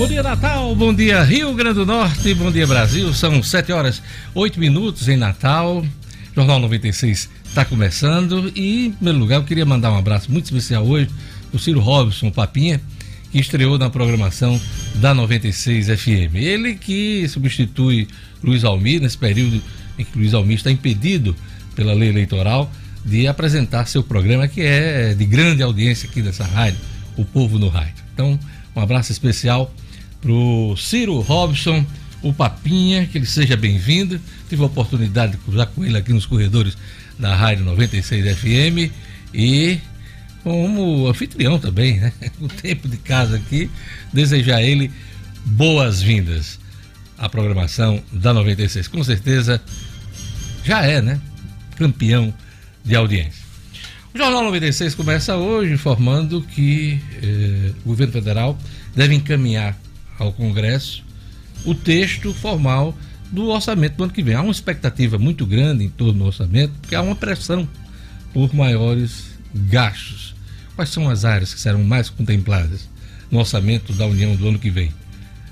Bom dia, Natal. Bom dia, Rio Grande do Norte. Bom dia, Brasil. São 7 horas 8 minutos em Natal. Jornal 96 está começando. E, em primeiro lugar, eu queria mandar um abraço muito especial hoje o Ciro Robson Papinha, que estreou na programação da 96 FM. Ele que substitui Luiz Almir nesse período em que Luiz Almir está impedido pela lei eleitoral de apresentar seu programa, que é de grande audiência aqui dessa rádio, O Povo no Rádio. Então, um abraço especial pro Ciro Robson, o Papinha, que ele seja bem-vindo. Tive a oportunidade de cruzar com ele aqui nos corredores da Rádio 96 FM e como anfitrião também, né? O tempo de casa aqui, desejar a ele boas-vindas à programação da 96. Com certeza já é, né? Campeão de audiência. O Jornal 96 começa hoje informando que eh, o governo federal deve encaminhar ao Congresso o texto formal do orçamento do ano que vem. Há uma expectativa muito grande em torno do orçamento, porque há uma pressão por maiores gastos. Quais são as áreas que serão mais contempladas no orçamento da União do ano que vem?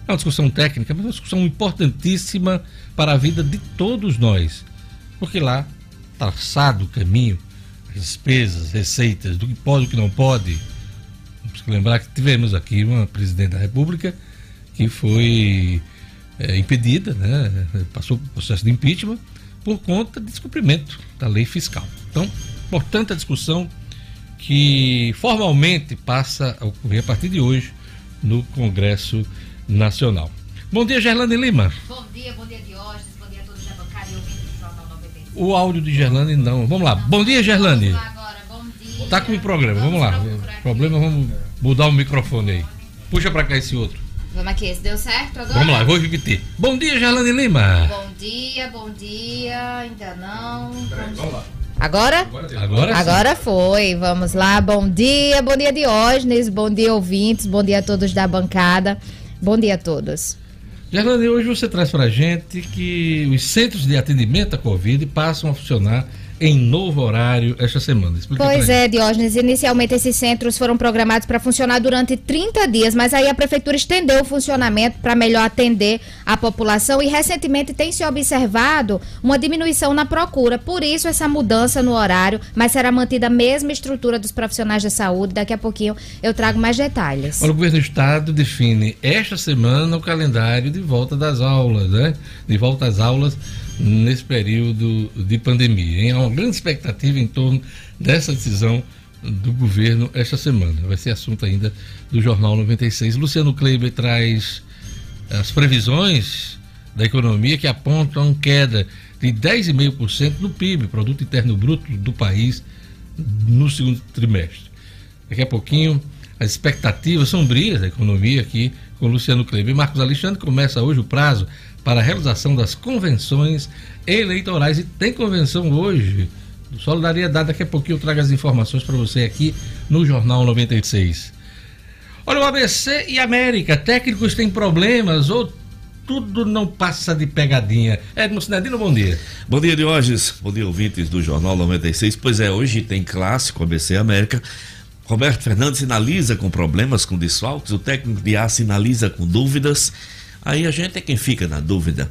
É uma discussão técnica, mas é uma discussão importantíssima para a vida de todos nós, porque lá traçado o caminho, as despesas, receitas, do que pode do que não pode. Que lembrar que tivemos aqui uma presidente da República que foi é, impedida, né, passou por processo de impeachment por conta de descumprimento da lei fiscal. Então, portanto, a discussão que formalmente passa a ocorrer a partir de hoje no Congresso Nacional. Bom dia, Gerlane Lima. Bom dia, bom dia, Diógenes, bom dia a todos da bancada e ouvintes do Jornal 95. O áudio de Gerlane não. Vamos lá. Bom dia, Gerlane. Vamos lá agora, bom dia. Tá com o programa, vamos lá. procurar aqui. Problema, vamos mudar o microfone aí. Puxa pra cá esse outro. Vamos aqui, esse deu certo agora? Vamos lá, vou repetir. Bom dia, Gerlane Lima. Bom dia, bom dia, ainda não. Agora? Agora sim. Agora foi, vamos lá. Bom dia, bom dia Diógenes, bom dia ouvintes, bom dia a todos da bancada. Bom dia a todos. Gerlane, hoje você traz pra gente que os centros de atendimento à Covid passam a funcionar em novo horário esta semana. Explica Pois é, Diógenes. Inicialmente esses centros foram programados para funcionar durante 30 dias, mas aí a prefeitura estendeu o funcionamento para melhor atender a população e recentemente tem se observado uma diminuição na procura. Por isso essa mudança no horário, mas será mantida a mesma estrutura dos profissionais da saúde. Daqui a pouquinho eu trago mais detalhes. Olha, o governo do estado define esta semana o calendário de volta das aulas, né? De volta às aulas nesse período de pandemia. Há uma grande expectativa em torno dessa decisão do governo esta semana. Vai ser assunto ainda do Jornal 96. Luciano Kleiber traz as previsões da economia que apontam queda de 10,5% no PIB, Produto Interno Bruto do país, no segundo trimestre. Daqui a pouquinho, as expectativas sombrias da economia aqui com Luciano Kleber. Marcos Alexandre começa hoje o prazo para a realização das convenções eleitorais e tem convenção hoje Solidariedade. Daqui a pouquinho eu trago as informações para você aqui no Jornal 96. Olha, o ABC e América, técnicos têm problemas ou tudo não passa de pegadinha. Edmo Sinadino, bom dia. Bom dia, Diógenes. Bom dia, ouvintes do Jornal 96. Pois é, hoje tem clássico ABC América. Roberto Fernandes sinaliza com problemas com desfalques, o técnico de A sinaliza com dúvidas. Aí a gente é quem fica na dúvida.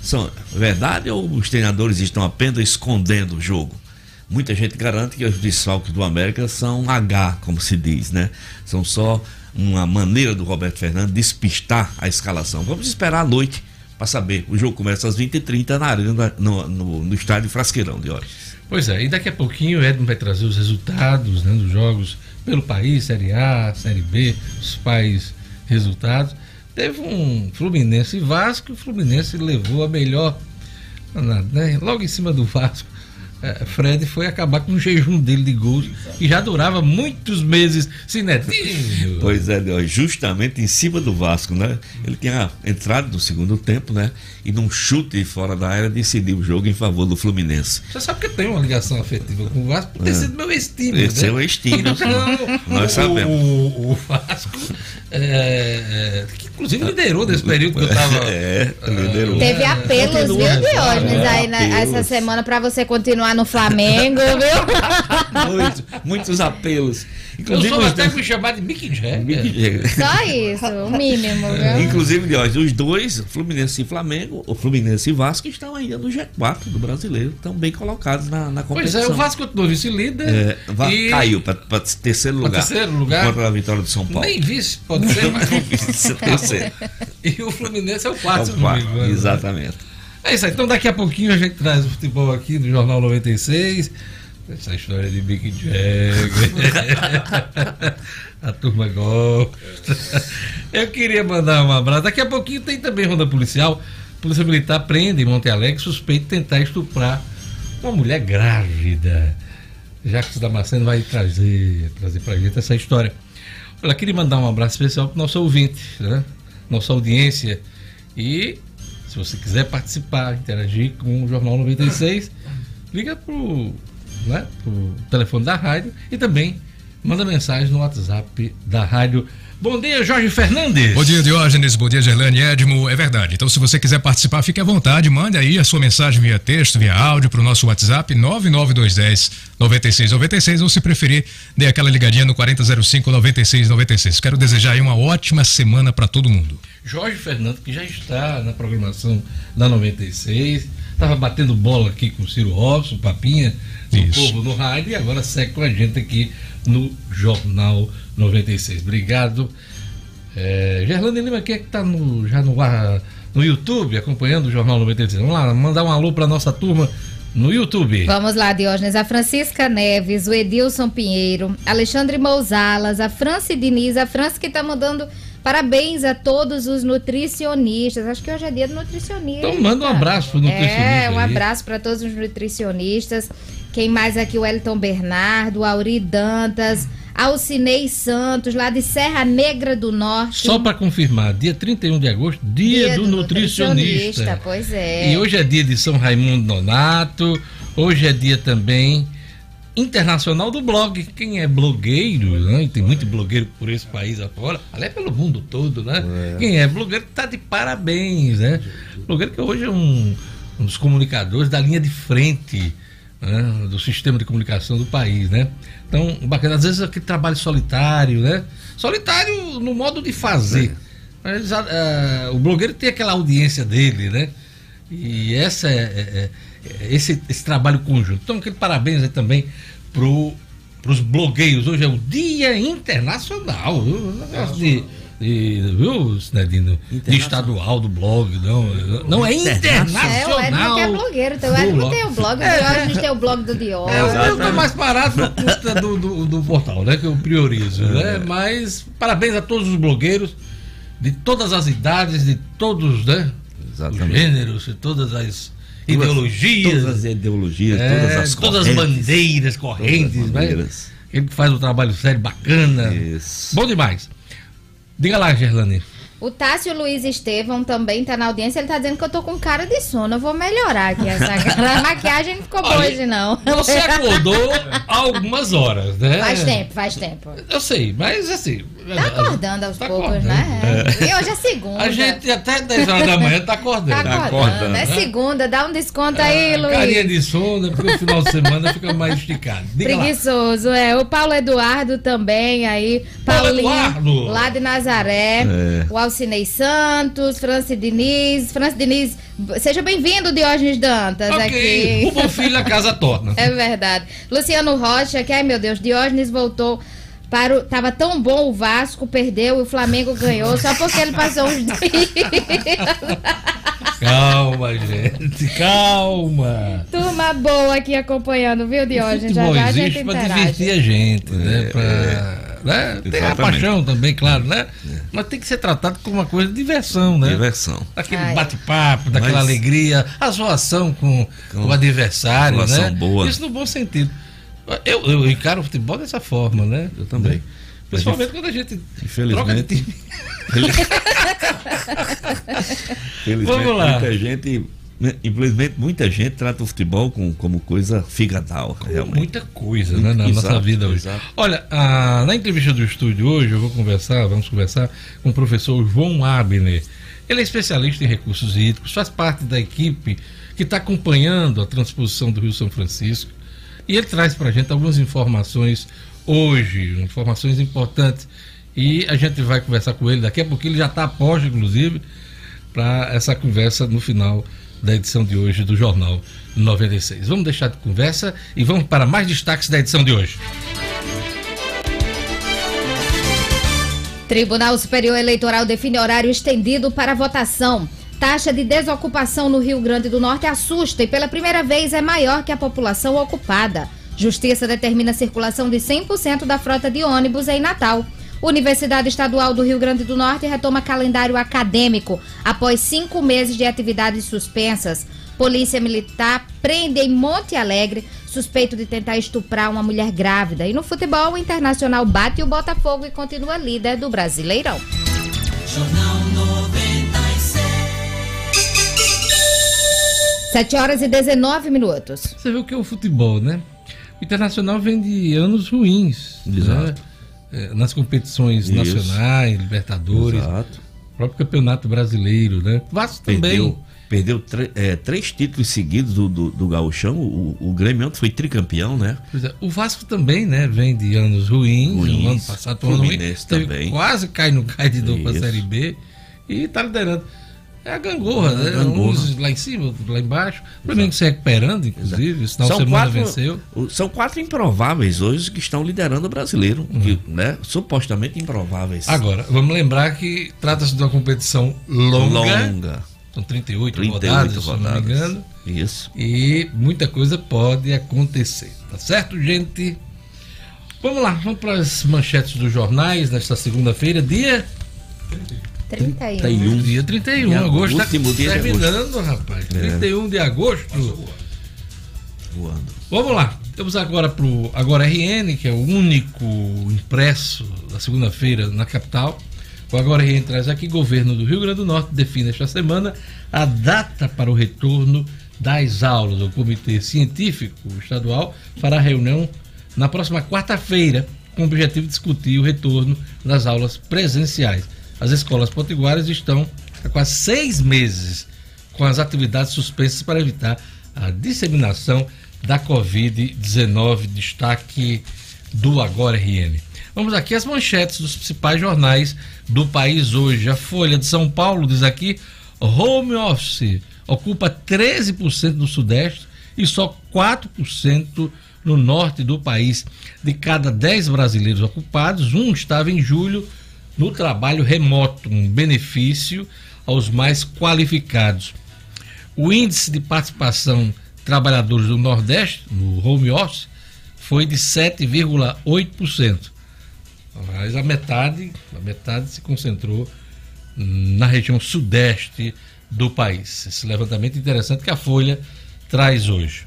São verdade ou os treinadores estão apenas escondendo o jogo? Muita gente garante que os desfalques do América são H, como se diz, né? São só uma maneira do Roberto Fernandes despistar a escalação. Vamos esperar a noite para saber. O jogo começa às 20h30 na arena, no, no, no estádio Frasqueirão de hoje. Pois é, e daqui a pouquinho o Edmo vai trazer os resultados né, dos jogos pelo país, Série A, Série B, os pais resultados. Teve um Fluminense e Vasco, o Fluminense levou a melhor, né, logo em cima do Vasco. é, Fred foi acabar com o jejum dele de gols e já durava muitos meses sem netinho. Pois é, justamente em cima do Vasco, né? Ele tinha entrado no segundo tempo, né? E num chute fora da área decidiu o jogo em favor do Fluminense. Você sabe que eu tenho uma ligação afetiva com o Vasco por ter sido meu ex-time. Esse né? é o sim. Então, Nós sabemos. O, o Vasco, é, é, que Inclusive liderou nesse período que eu tava. É, liderou. Teve apelos, viu, Diógenes, é, aí na- essa semana pra você continuar no Flamengo, viu? Muitos, muitos apelos. Eu Inclusive, sou os até dois- me chamar de Mick Jagger. Só isso, o mínimo, viu? Inclusive, Diógenes, os dois, Fluminense e Flamengo, o Fluminense e Vasco, estão ainda no G4 do brasileiro, estão bem colocados na, na Pois competição. é, o Vasco continuou vice-líder. É, e caiu para terceiro lugar. terceiro lugar? Contra a vitória do São Paulo. Nem vice, pode ser, mas. É e o Fluminense é o É quarto, se o quarto, engano, né? Exatamente. É isso aí. Então daqui a pouquinho a gente traz o futebol aqui do Jornal 96. Essa história de Mick Jagger. a turma gosta. Eu queria mandar um abraço. Daqui a pouquinho tem também ronda policial. Polícia Militar prende em Monte Alegre suspeito de tentar estuprar uma mulher grávida. Jacques Damasceno vai trazer, trazer pra gente essa história. Olha, queria mandar um abraço especial pro nosso ouvinte, né? Nossa audiência. E se você quiser participar, interagir com o Jornal 96, liga pro, né, pro telefone da rádio e também manda mensagem no WhatsApp da rádio. Bom dia, Jorge Fernandes. Bom dia, Diógenes. Bom dia, Gerlane Edmo. É verdade. Então, se você quiser participar, fique à vontade. Mande aí a sua mensagem via texto, via áudio para o nosso WhatsApp 99210 9696 ou, se preferir, dê aquela ligadinha no 4005 9696. Quero desejar aí uma ótima semana para todo mundo. Jorge Fernandes, que já está na programação da 96, estava batendo bola aqui com o Ciro Robson, Papinha, Isso. povo no rádio, e agora segue com a gente aqui no Jornal 96. Obrigado. É, Gerlane Lima, que é que está no, já no, ar, no YouTube acompanhando o Jornal 96? Vamos lá, mandar um alô para nossa turma no YouTube. Vamos lá, Diógenes. A Francisca Neves, o Edilson Pinheiro, Alexandre Mousalas, a Franci Diniz, a Franci que tá mandando parabéns a todos os nutricionistas. Acho que hoje é dia do nutricionista. Então manda um abraço pro nutricionista É, um aí. abraço para todos os nutricionistas. Quem mais aqui? O Elton Bernardo, o Auri Dantas, Alcinei Santos, lá de Serra Negra do Norte. Só para confirmar, dia 31 de agosto, dia, do, nutricionista. Pois é. E hoje é dia de São Raimundo Nonato, hoje é dia também internacional do blog. Quem é blogueiro, né? e tem muito blogueiro por esse país afora, aliás, pelo mundo todo, né? Quem é blogueiro tá de parabéns, né? Blogueiro que hoje é um, um dos comunicadores da linha de frente né? do sistema de comunicação do país, né? Então, bacana, às vezes aquele trabalho solitário, né? Solitário no modo de fazer. Mas ah, o blogueiro tem aquela audiência dele, né? E essa é, é- é- esse, esse trabalho conjunto. Então, aquele parabéns aí também para os blogueiros. Hoje é o Dia Internacional. Viu? Um negócio de, de, viu, Sinedino? De estadual do blog. Não, não é internacional. É, o que é blogueiro, então o do blog. tem o blog, o É. Diógenes tem o blog do É, Diógenes. eu estou mais parado do, do, do portal, né? Que eu priorizo, né? Mas parabéns a todos os blogueiros de todas as idades, de todos, né? Os Exatamente. gêneros, de todas as ideologias. Todas as ideologias, é, todas as todas as bandeiras, correntes, todas as né? bandeiras. Ele que faz um trabalho sério, bacana. Isso. Bom demais. Diga lá, Gerlane. O Tássio Luiz Estevão também tá na audiência. Ele tá dizendo que eu tô com cara de sono. Eu vou melhorar aqui essa. A maquiagem não ficou boa hoje, não. Você acordou há algumas horas, né? Faz tempo, faz tempo. Eu sei, mas assim. Tá acordando aos Tá poucos, acordando. né? E hoje é segunda. A gente até 10 horas da manhã tá Tá acordando. acordando. acordando, É né? segunda. Dá um desconto aí, Ah, Carinha Luiz. de sono, porque o final de semana fica mais esticado. Diga lá. Preguiçoso, é. O Paulo Eduardo também aí. Paulo Paulinho, Eduardo. lá de Nazaré. É. O Alcinei Santos, Franci Diniz. Franci Diniz, seja bem-vindo, Diógenes Dantas, Ok, aqui. o bom filho a casa torna. É verdade. Luciano Rocha, que ai meu Deus, Diógenes voltou para o. Tava tão bom o Vasco, perdeu e o Flamengo ganhou, só porque ele passou uns dias. Calma, gente, calma. Turma boa aqui acompanhando, viu, O Diógenes? Já já a gente para interage. divertir a gente, né? Pra, né? Tem a paixão também, claro, né? Mas tem que ser tratado como uma coisa de diversão, né? Diversão. Aquele Ai. bate-papo, daquela Mas- alegria, a zoação com, com o adversário, Zoação né? boa. Isso no bom sentido. Eu, eu encaro o futebol dessa forma, né? Eu também. Principalmente quando a gente Infelizmente. de time. Felizmente, Vamos lá. muita gente infelizmente, muita gente trata o futebol com, como coisa figadal, realmente. Muita coisa, né, na exato, nossa vida hoje. Exato. Olha, a, na entrevista do estúdio hoje, eu vou conversar, vamos conversar com o professor João Abner. Ele é especialista em recursos hídricos, faz parte da equipe que está acompanhando a transposição do Rio São Francisco. E ele traz para a gente algumas informações hoje, informações importantes. E a gente vai conversar com ele daqui a pouco, ele já está a pós, inclusive, para essa conversa no final da edição de hoje do Jornal 96. Vamos deixar de conversa e vamos para mais destaques da edição de hoje. Tribunal Superior Eleitoral define horário estendido para votação. Taxa de desocupação no Rio Grande do Norte assusta e pela primeira vez é maior que a população ocupada. Justiça determina a circulação de 100% da frota de ônibus em Natal. Universidade Estadual do Rio Grande do Norte retoma calendário acadêmico após cinco meses de atividades suspensas. Polícia Militar prende em Monte Alegre suspeito de tentar estuprar uma mulher grávida. E no futebol, o Internacional bate o Botafogo e continua líder do Brasileirão. Jornal 7 horas e 19 minutos. Você viu o que é o futebol, né? O Internacional vem de anos ruins. Né? Exato. Né? é, nas competições Isso. nacionais, Libertadores, Exato. próprio Campeonato Brasileiro, né? Vasco também. Perdeu, é, três títulos seguidos do, do, do Gauchão. O, o Grêmio ontem foi tricampeão, né? É, o Vasco também, né? Vem de anos ruins. ruins ano passado, o ano ruim, também. Quase cai no cai de novo para a Série B. E está liderando. É a gangorra, é né? Gangorra. Uns lá em cima, lá embaixo. O Flamengo se recuperando, inclusive. Esse final são semana quatro, venceu. São quatro improváveis hoje que estão liderando o brasileiro. Uhum. Que, né? Supostamente improváveis. Agora, vamos lembrar que trata-se de uma competição longa. Longa. São 38, 38 rodadas, rodadas, se não me engano. Isso. E muita coisa pode acontecer. Tá certo, gente? Vamos lá, vamos para as manchetes dos jornais nesta segunda-feira, dia 31. 31. Dia 31, de agosto. Tá último dia terminando, de agosto. rapaz. É. 31 de agosto. Voando. Vamos lá. Temos agora pro Agora RN, que é o único impresso da segunda-feira na capital. O Agora RN traz aqui: governo do Rio Grande do Norte define esta semana a data para o retorno das aulas. O Comitê Científico Estadual fará reunião na próxima quarta-feira com o objetivo de discutir o retorno das aulas presenciais. As escolas potiguaras estão há quase seis meses com as atividades suspensas para evitar a disseminação da Covid-19. Destaque do Agora RN. Vamos aqui às manchetes dos principais jornais do país hoje. A Folha de São Paulo diz aqui: home office ocupa 13% do Sudeste e só 4% no norte do país. De cada 10 brasileiros ocupados, um estava em julho no trabalho remoto, um benefício aos mais qualificados. O índice de participação trabalhadores do Nordeste, no home office, foi de 7,8%. Mas a metade, a metade se concentrou na região sudeste do país. Esse levantamento interessante que a Folha traz hoje.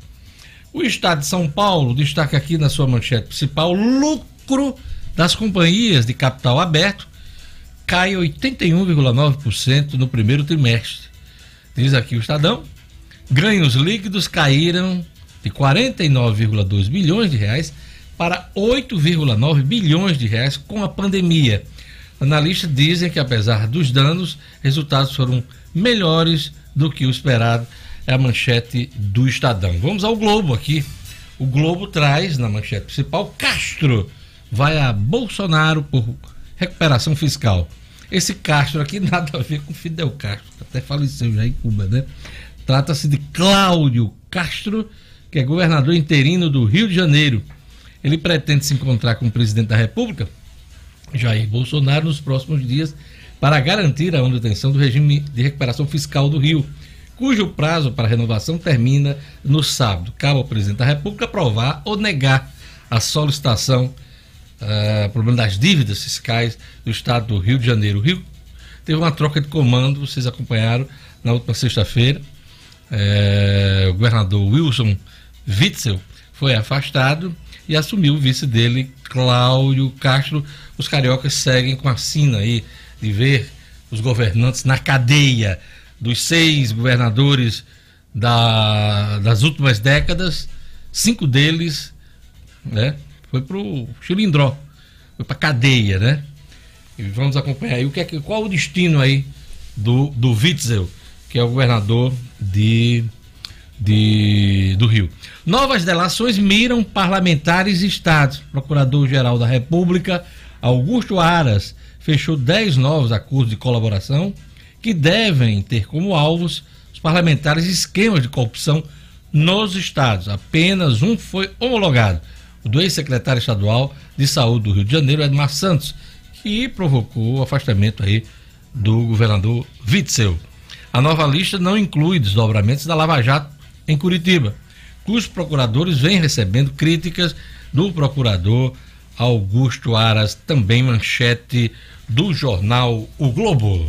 O estado de São Paulo destaca aqui na sua manchete principal lucro das companhias de capital aberto cai 81,9% no primeiro trimestre. Diz aqui o Estadão, ganhos líquidos caíram de 49,2 bilhões de reais para 8,9 bilhões de reais com a pandemia. Analistas dizem que apesar dos danos, resultados foram melhores do que o esperado. É a manchete do Estadão. Vamos ao Globo aqui. O Globo traz na manchete principal Castro vai a Bolsonaro por recuperação fiscal. Esse Castro aqui nada a ver com Fidel Castro, até faleceu já em Cuba, né? Trata-se de Cláudio Castro, que é governador interino do Rio de Janeiro. Ele pretende se encontrar com o presidente da República, Jair Bolsonaro, nos próximos dias para garantir a manutenção do regime de recuperação fiscal do Rio, cujo prazo para renovação termina no sábado. Cabe ao presidente da República aprovar ou negar a solicitação uh, problema das dívidas fiscais do estado do Rio de Janeiro. O Rio teve uma troca de comando, vocês acompanharam na última sexta-feira. É, o governador Wilson Witzel foi afastado e assumiu o vice dele, Cláudio Castro. Os cariocas seguem com a sina aí de ver os governantes na cadeia dos seis governadores da, das últimas décadas, cinco deles né, foi para o Chilindró, foi para cadeia, né? E vamos acompanhar aí o que é, qual o destino aí do, do Witzel, que é o governador de, de, do Rio. Novas delações miram parlamentares e estados. Procurador-Geral da República, Augusto Aras, fechou 10 novos acordos de colaboração que devem ter como alvos os parlamentares esquemas de corrupção nos estados. Apenas um foi homologado, do ex-secretário estadual de saúde do Rio de Janeiro, Edmar Santos, que provocou o afastamento aí do governador Witzel. A nova lista não inclui desdobramentos da Lava Jato em Curitiba, cujos procuradores vêm recebendo críticas do procurador Augusto Aras, também manchete do jornal O Globo.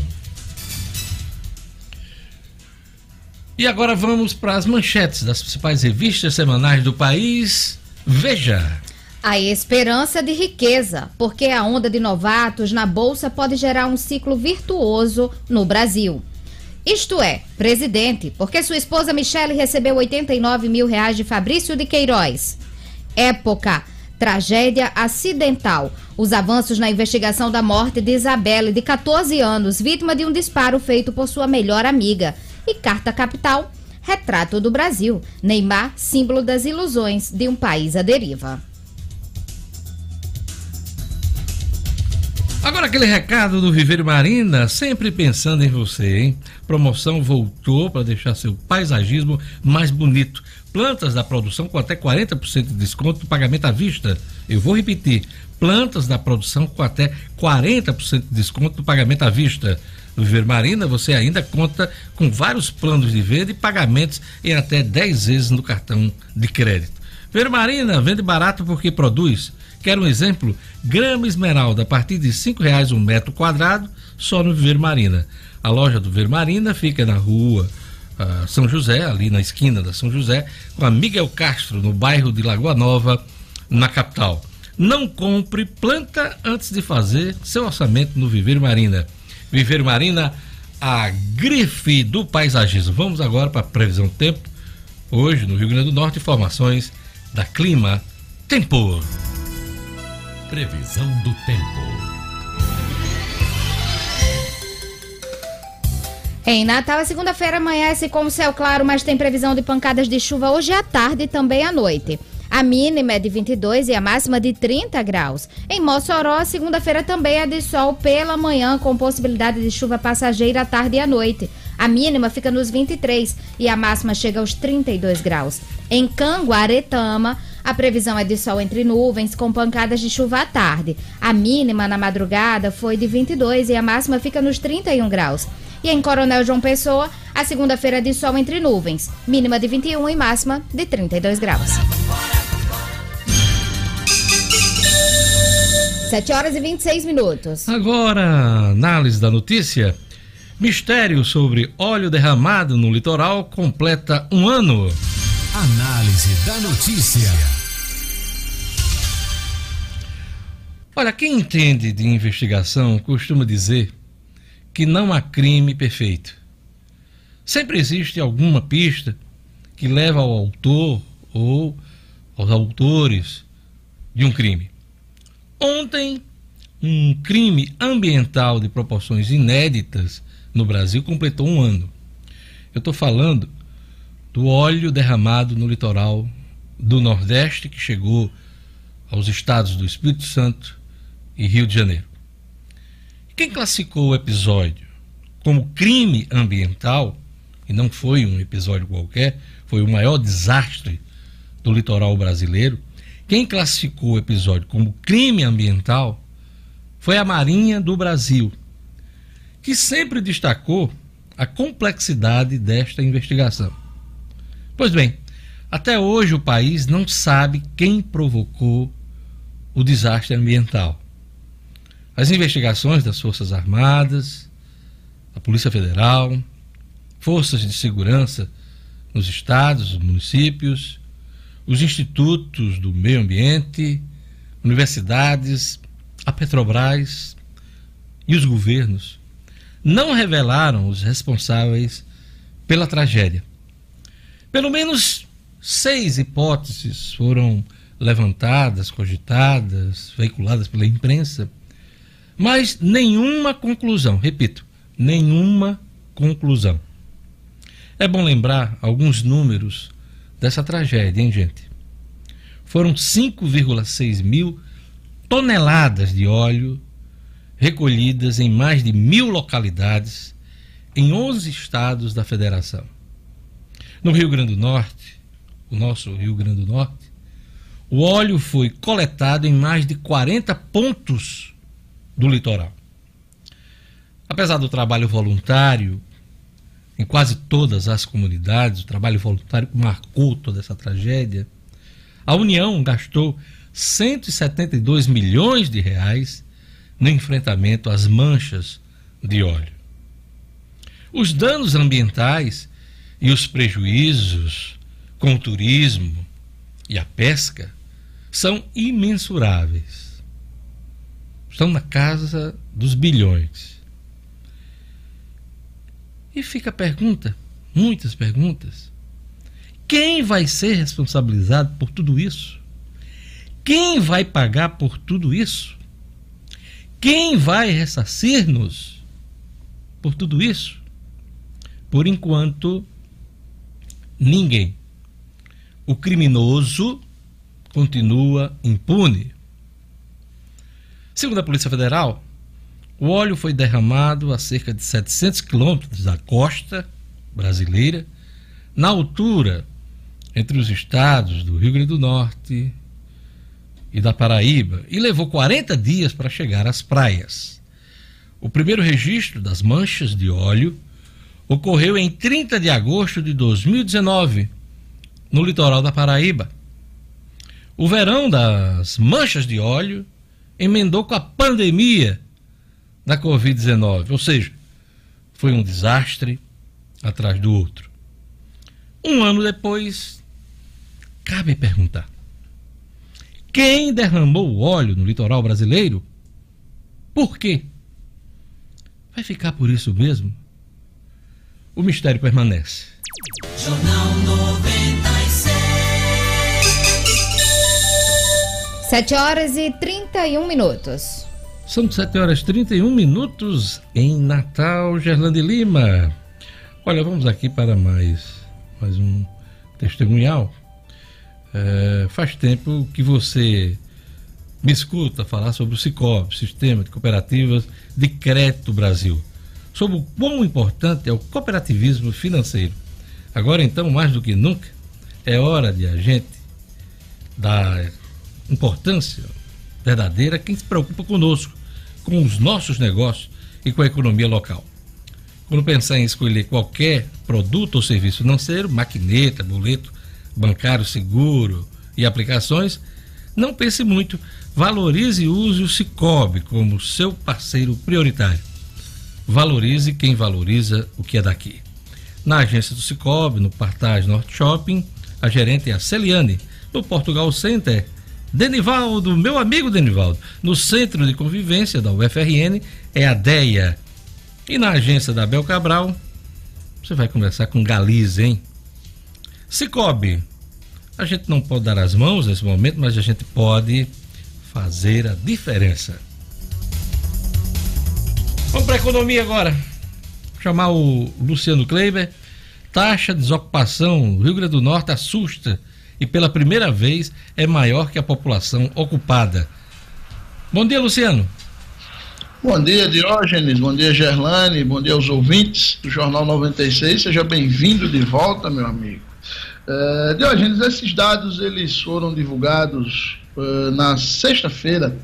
E agora vamos para as manchetes das principais revistas semanais do país. Veja. A esperança de riqueza, porque a onda de novatos na Bolsa pode gerar um ciclo virtuoso no Brasil. Isto é, presidente, porque sua esposa Michele recebeu 89 mil reais de Fabrício de Queiroz. Época, tragédia acidental. Os avanços na investigação da morte de Isabelle, de 14 anos, vítima de um disparo feito por sua melhor amiga. E carta capital, retrato do Brasil. Neymar, símbolo das ilusões de um país à deriva. Agora aquele recado do Viveiro Marina, sempre pensando em você, hein? Promoção voltou para deixar seu paisagismo mais bonito. Plantas da produção com até 40% de desconto no pagamento à vista. Eu vou repetir, plantas da produção com até 40% de desconto no pagamento à vista. No Viver Marina, você ainda conta com vários planos de venda e pagamentos em até 10 vezes no cartão de crédito. Viver Marina vende barato porque produz. Quer um exemplo? Grama esmeralda a partir de cinco reais um metro quadrado, só no Viver Marina. A loja do Viver Marina fica na rua uh, São José, ali na esquina da São José, com a Miguel Castro, no bairro de Lagoa Nova, na capital. Não compre planta antes de fazer seu orçamento no Viver Marina. Viver Marina, a grife do paisagismo. Vamos agora para a previsão do tempo. Hoje, no Rio Grande do Norte, informações da Clima Tempo. Previsão do tempo. Em Natal, a segunda-feira amanhece com o céu claro, mas tem previsão de pancadas de chuva hoje à tarde e também à noite. A mínima é de 22 e a máxima de 30 graus. Em Mossoró, segunda-feira também é de sol pela manhã, com possibilidade de chuva passageira à tarde e à noite. A mínima fica nos 23 e a máxima chega aos 32 graus. Em Canguaretama, a previsão é de sol entre nuvens, com pancadas de chuva à tarde. A mínima na madrugada foi de 22 e a máxima fica nos 31 graus. E em Coronel João Pessoa, a segunda-feira é de sol entre nuvens, mínima de 21 e máxima de 32 graus. 7 horas e 26 minutos. Agora, análise da notícia. Mistério sobre óleo derramado no litoral completa um ano. Análise da notícia. Olha, quem entende de investigação costuma dizer que não há crime perfeito. Sempre existe alguma pista que leva ao autor ou aos autores de um crime. Ontem, um crime ambiental de proporções inéditas no Brasil completou um ano. Eu estou falando do óleo derramado no litoral do Nordeste que chegou aos estados do Espírito Santo e Rio de Janeiro. Quem classificou o episódio como crime ambiental, e não foi um episódio qualquer, foi o maior desastre do litoral brasileiro, quem classificou o episódio como crime ambiental foi a Marinha do Brasil, que sempre destacou a complexidade desta investigação. Pois bem, até hoje o país não sabe quem provocou o desastre ambiental. As investigações das Forças Armadas, da Polícia Federal, forças de segurança nos estados, municípios, os institutos do meio ambiente, universidades, a Petrobras e os governos não revelaram os responsáveis pela tragédia. Pelo menos seis hipóteses foram levantadas, cogitadas, veiculadas pela imprensa, mas nenhuma conclusão, repito, nenhuma conclusão. É bom lembrar alguns números dessa tragédia, hein, gente? Foram 5,6 mil toneladas de óleo recolhidas em mais de mil localidades em 11 estados da federação. No Rio Grande do Norte, o nosso Rio Grande do Norte, o óleo foi coletado em mais de 40 pontos do litoral. Apesar do trabalho voluntário em quase todas as comunidades, o trabalho voluntário marcou toda essa tragédia, a União gastou 172 milhões de reais no enfrentamento às manchas de óleo. Os danos ambientais e os prejuízos com o turismo e a pesca são imensuráveis. Estão na casa dos bilhões. E fica a pergunta, muitas perguntas. Quem vai ser responsabilizado por tudo isso? Quem vai pagar por tudo isso? Quem vai ressarcir-nos por tudo isso? Por enquanto, ninguém. O criminoso continua impune. Segundo a Polícia Federal, o óleo foi derramado a cerca de 700 quilômetros da costa brasileira, na altura entre os estados do Rio Grande do Norte e da Paraíba, e levou 40 dias para chegar às praias. O primeiro registro das manchas de óleo ocorreu em 30 de agosto de 2019, no litoral da Paraíba. O verão das manchas de óleo emendou com a pandemia da Covid-19, ou seja, foi um desastre atrás do outro. Um ano depois, cabe perguntar: quem derramou o óleo no litoral brasileiro? Por quê? Vai ficar por isso mesmo? O mistério permanece. Jornal 96. 7 horas e 31 minutos. São 7 horas e 31 minutos em Natal, Gerlande Lima. Olha, vamos aqui para mais, mais um testemunhal. É, faz tempo que você me escuta falar sobre o Cicobi, Sistema de Cooperativas de Crédito Brasil, sobre o quão importante é o cooperativismo financeiro. Agora, então, mais do que nunca, é hora de a gente dar importância verdadeira a quem se preocupa conosco, com os nossos negócios e com a economia local. Quando pensar em escolher qualquer produto ou serviço financeiro, maquineta, boleto bancário seguro e aplicações, não pense muito, valorize e use o Cicobi como seu parceiro prioritário. Valorize quem valoriza o que é daqui. Na agência do Cicobi, no Partage Norte Shopping, a gerente é a Celiane. No Portugal Center, Denivaldo, meu amigo Denivaldo. No Centro de Convivência da UFRN é a DEA. E na agência da Bel Cabral, você vai conversar com Galiza, hein? Cicobi, a gente não pode dar as mãos nesse momento, mas a gente pode fazer a diferença. Vamos para a economia agora. Vou chamar o Luciano Kleiber. Taxa de desocupação Rio Grande do Norte assusta e pela primeira vez é maior que a população ocupada. Bom dia, Luciano. Bom dia, Diógenes. Bom dia, Gerlane. Bom dia aos ouvintes do Jornal 96. Seja bem-vindo de volta, meu amigo. Uh, Diógenes, esses dados eles foram divulgados uh, na sexta-feira,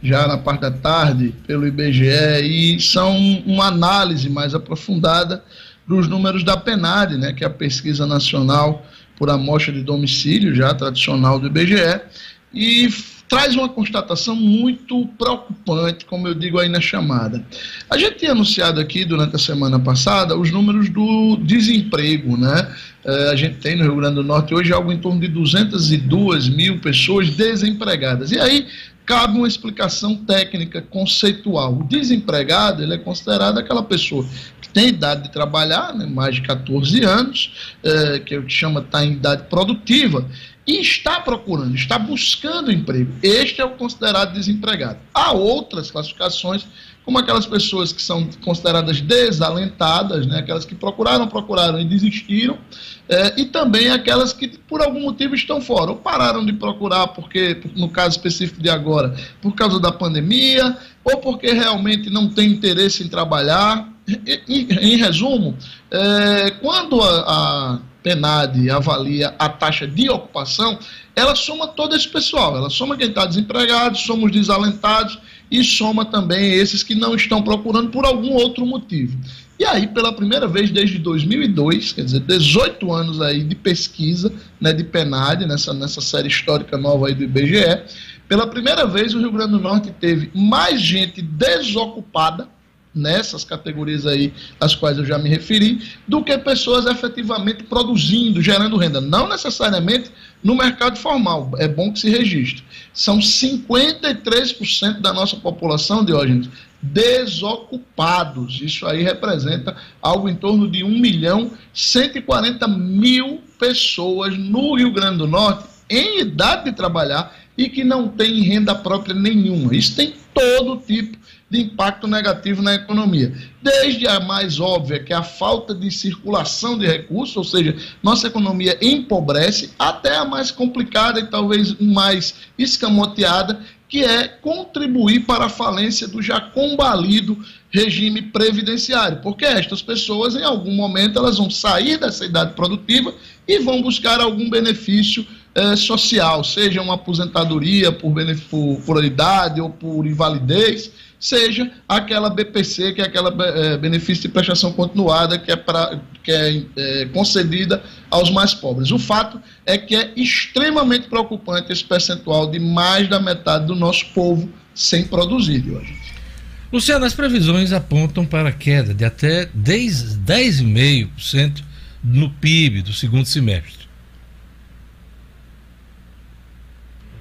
já na parte da tarde, pelo IBGE, e são uma análise mais aprofundada dos números da PENAD, né, que é a pesquisa nacional por amostra de domicílio, já tradicional do IBGE, e traz uma constatação muito preocupante, como eu digo aí na chamada. A gente tinha anunciado aqui durante a semana passada os números do desemprego, né? Uh, a gente tem no Rio Grande do Norte hoje algo em torno de 202 mil pessoas desempregadas. E aí cabe uma explicação técnica, conceitual. O desempregado ele é considerado aquela pessoa tem idade de trabalhar, né, mais de 14 anos, é, que eu chama está em idade produtiva, e está procurando, está buscando emprego. Este é o considerado desempregado. Há outras classificações, como aquelas pessoas que são consideradas desalentadas, né, aquelas que procuraram, procuraram e desistiram, é, e também aquelas que por algum motivo estão fora, ou pararam de procurar, porque, no caso específico de agora, por causa da pandemia, ou porque realmente não tem interesse em trabalhar. Em, em resumo, é, quando a, a avalia a taxa de ocupação, ela soma todo esse pessoal, ela soma quem está desempregado, soma os desalentados e soma também esses que não estão procurando por algum outro motivo. E aí, pela primeira vez desde 2002, quer dizer, 18 anos aí de pesquisa, né, de PENAD, nessa, nessa série histórica nova aí do IBGE, pela primeira vez o Rio Grande do Norte teve mais gente desocupada nessas categorias aí às quais eu já me referi, do que pessoas efetivamente produzindo, gerando renda. Não necessariamente no mercado formal, é bom que se registre. São 53% da nossa população, Diógenes, desocupados. Isso aí representa algo em torno de 1 milhão 140 mil pessoas no Rio Grande do Norte em idade de trabalhar e que não tem renda própria nenhuma. Isso tem todo tipo de impacto negativo na economia. Desde a mais óbvia, que é a falta de circulação de recursos, ou seja, nossa economia empobrece, até a mais complicada e talvez mais escamoteada, que é contribuir para a falência do já combalido regime previdenciário, porque estas pessoas, em algum momento, elas vão sair dessa idade produtiva e vão buscar algum benefício eh, social, seja uma aposentadoria por, por, por idade ou por invalidez, seja aquela BPC, que é aquela é, benefício de prestação continuada que é, pra, que é, é concedida aos mais pobres. O fato é que é extremamente preocupante esse percentual de mais da metade do nosso povo sem produzir hoje. Luciano, as previsões apontam para queda de até 10,5% no PIB do segundo semestre.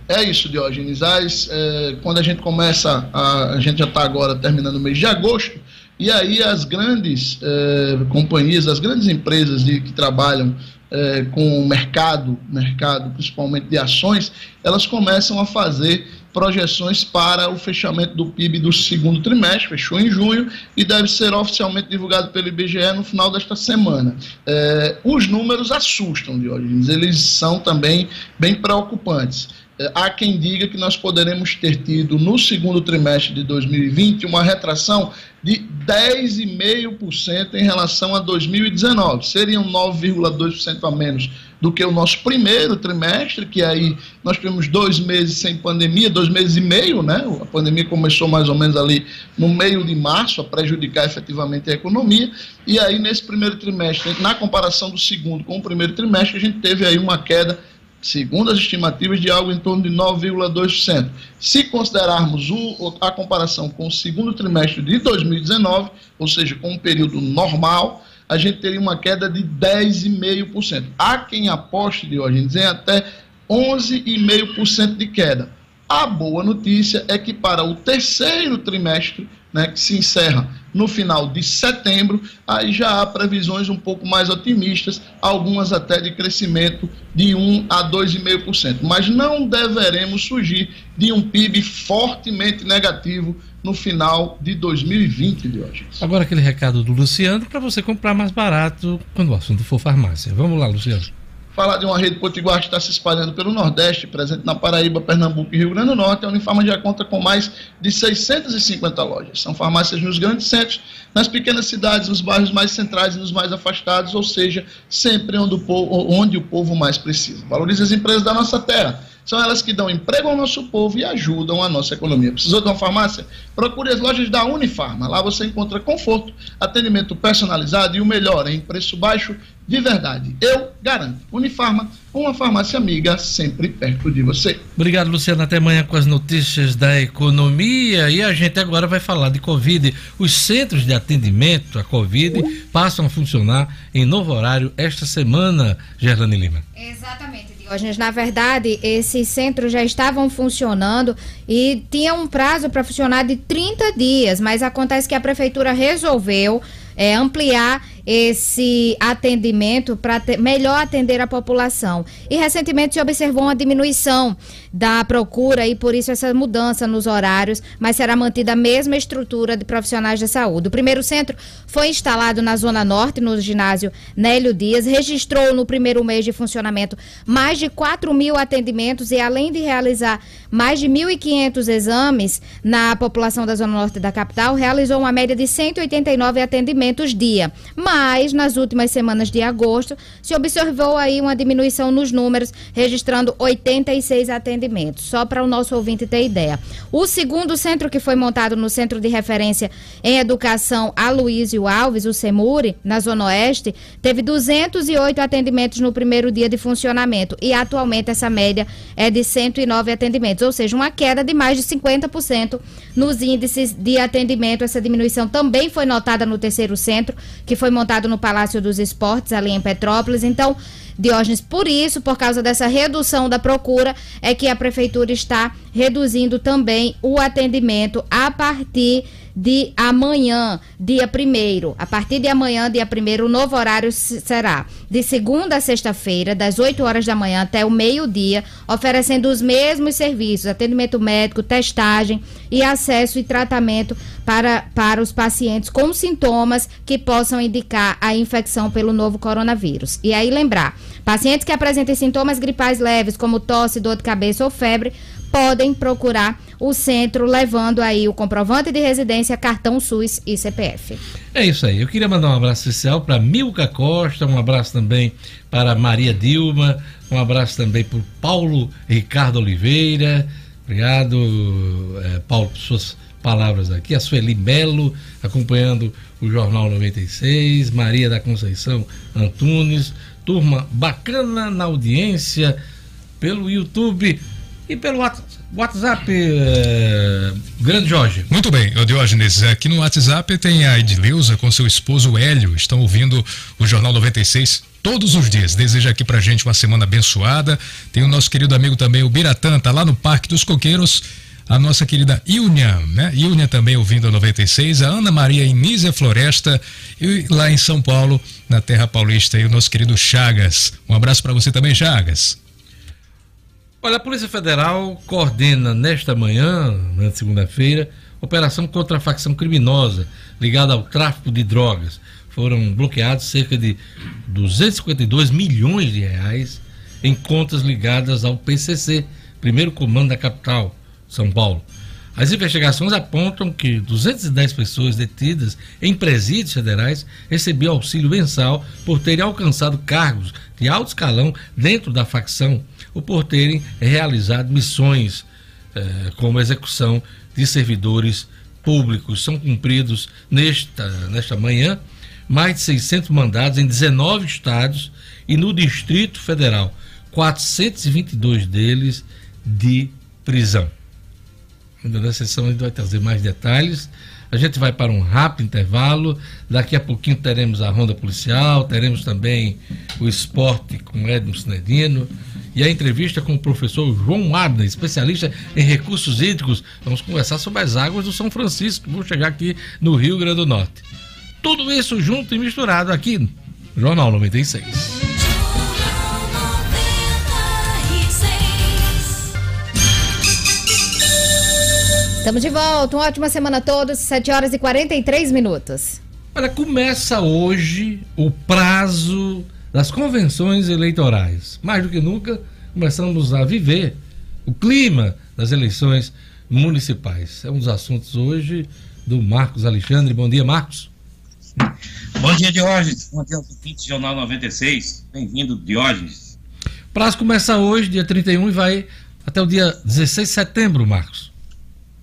É isso, Diógenes. As, é, quando a gente começa, a, a gente já está agora terminando o mês de agosto, e aí as grandes é, companhias, as grandes empresas de, que trabalham é, com o mercado, mercado principalmente de ações, elas começam a fazer projeções para o fechamento do PIB do segundo trimestre, fechou em junho, e deve ser oficialmente divulgado pelo IBGE no final desta semana. É, os números assustam, Diógenes, eles são também bem preocupantes. É, há quem diga que nós poderemos ter tido no segundo trimestre de 2020 uma retração de 10,5% em relação a 2019. Seriam 9,2% a menos do que o nosso primeiro trimestre, que aí nós tivemos dois meses sem pandemia, dois meses e meio, né? A pandemia começou mais ou menos ali no meio de março a prejudicar efetivamente a economia. E aí, nesse primeiro trimestre, na comparação do segundo com o primeiro trimestre, a gente teve aí uma queda segundo as estimativas, de algo em torno de 9,2%. Se considerarmos o, a comparação com o segundo trimestre de 2019, ou seja, com um período normal, a gente teria uma queda de 10,5%. Há quem aposte, de hoje em até 11,5% de queda. A boa notícia é que para o terceiro trimestre, né, que se encerra no final de setembro, aí já há previsões um pouco mais otimistas, algumas até de crescimento de 1 a 2,5%. Mas não deveremos surgir de um PIB fortemente negativo no final de 2020, Diógenes. Agora aquele recado do Luciano para você comprar mais barato quando o assunto for farmácia. Vamos lá, Luciano falar de uma rede potiguar que está se espalhando pelo Nordeste, presente na Paraíba, Pernambuco e Rio Grande do Norte. A Unifarma já conta com mais de 650 lojas. São farmácias nos grandes centros, nas pequenas cidades, nos bairros mais centrais e nos mais afastados, ou seja, sempre onde o povo, onde o povo mais precisa. Valorize as empresas da nossa terra são elas que dão emprego ao nosso povo e ajudam a nossa economia. Precisou de uma farmácia? Procure as lojas da Unifarma. Lá você encontra conforto, atendimento personalizado e o melhor em preço baixo de verdade. Eu garanto. Unifarma, uma farmácia amiga sempre perto de você. Obrigado, Luciano. Até amanhã com as notícias da economia. E a gente agora vai falar de Covid. Os centros de atendimento à Covid passam a funcionar em novo horário esta semana, Gerlane Lima. Exatamente. Diógenes, na verdade, esses centros já estavam funcionando e tinha um prazo para funcionar de 30 dias, mas acontece que a prefeitura resolveu é, ampliar esse atendimento para melhor atender a população. E recentemente se observou uma diminuição da procura e por isso essa mudança nos horários, mas será mantida a mesma estrutura de profissionais de saúde. O primeiro centro foi instalado na Zona Norte, no ginásio Nélio Dias, registrou no primeiro mês de funcionamento mais de 4 mil atendimentos e além de realizar mais de 1.500 exames na população da Zona Norte da capital, realizou uma média de 189 atendimentos dia. Mas mas nas últimas semanas de agosto se observou aí uma diminuição nos números, registrando 86 atendimentos. Só para o nosso ouvinte ter ideia. O segundo centro que foi montado no Centro de Referência em Educação Aloysio Alves, o CEMURI, na Zona Oeste, teve 208 atendimentos no primeiro dia de funcionamento e atualmente essa média é de 109 atendimentos, ou seja, uma queda de mais de 50% nos índices de atendimento. Essa diminuição também foi notada no terceiro centro, que foi montado montado no Palácio dos Esportes, ali em Petrópolis. Então, Diógenes, por isso, por causa dessa redução da procura, é que a prefeitura está reduzindo também o atendimento a partir de amanhã, dia 1 A partir de amanhã, dia 1 o novo horário será de segunda a sexta-feira, das 8 horas da manhã até o meio-dia, oferecendo os mesmos serviços: atendimento médico, testagem e acesso e tratamento para, para os pacientes com sintomas que possam indicar a infecção pelo novo coronavírus. E aí lembrar, pacientes que apresentem sintomas gripais leves, como tosse, dor de cabeça ou febre, podem procurar o centro levando aí o comprovante de residência, cartão SUS e CPF. É isso aí. Eu queria mandar um abraço especial para Milka Costa, um abraço também para Maria Dilma, um abraço também para Paulo Ricardo Oliveira. Obrigado, é, Paulo, por suas palavras aqui. A Sueli Melo, acompanhando o Jornal 96. Maria da Conceição Antunes. Turma bacana na audiência pelo YouTube e pelo WhatsApp, é, Grande Jorge. Muito bem, Diógenes, aqui no WhatsApp tem a Edileuza com seu esposo Hélio, estão ouvindo o Jornal 96 todos os dias. Deseja aqui pra gente uma semana abençoada. Tem o nosso querido amigo também, o Biratã, tá lá no Parque dos Coqueiros. A nossa querida Ilnia, né? Ilnia também ouvindo a 96, a Ana Maria Inísia Floresta e lá em São Paulo, na Terra Paulista, e o nosso querido Chagas. Um abraço para você também, Chagas. Olha, a Polícia Federal coordena nesta manhã, na segunda-feira, operação contra a facção criminosa ligada ao tráfico de drogas. Foram bloqueados cerca de 252 milhões de reais em contas ligadas ao PCC, primeiro comando da capital, São Paulo. As investigações apontam que 210 pessoas detidas em presídios federais recebiam auxílio mensal por terem alcançado cargos de alto escalão dentro da facção ou por terem realizado missões eh, como execução de servidores públicos. São cumpridos nesta, nesta manhã mais de 600 mandados em 19 estados e no Distrito Federal, 422 deles de prisão. Na sessão a gente vai trazer mais detalhes. A gente vai para um rápido intervalo. Daqui a pouquinho teremos a ronda policial, teremos também o esporte com Edmo Sinedino e a entrevista com o professor João Abner, especialista em recursos hídricos. Vamos conversar sobre as águas do São Francisco, que vão chegar aqui no Rio Grande do Norte. Tudo isso junto e misturado aqui no Jornal 96. Estamos de volta. Uma ótima semana a todos. 7 horas e 43 minutos. Olha, começa hoje o prazo das convenções eleitorais. Mais do que nunca, começamos a viver o clima das eleições municipais. É um dos assuntos hoje do Marcos Alexandre. Bom dia, Marcos. Bom dia, Diógenes. Bom dia aos ouvintes do Jornal 96. Bem-vindo, Diógenes. O prazo começa hoje, dia 31, e vai até o dia 16 de setembro, Marcos.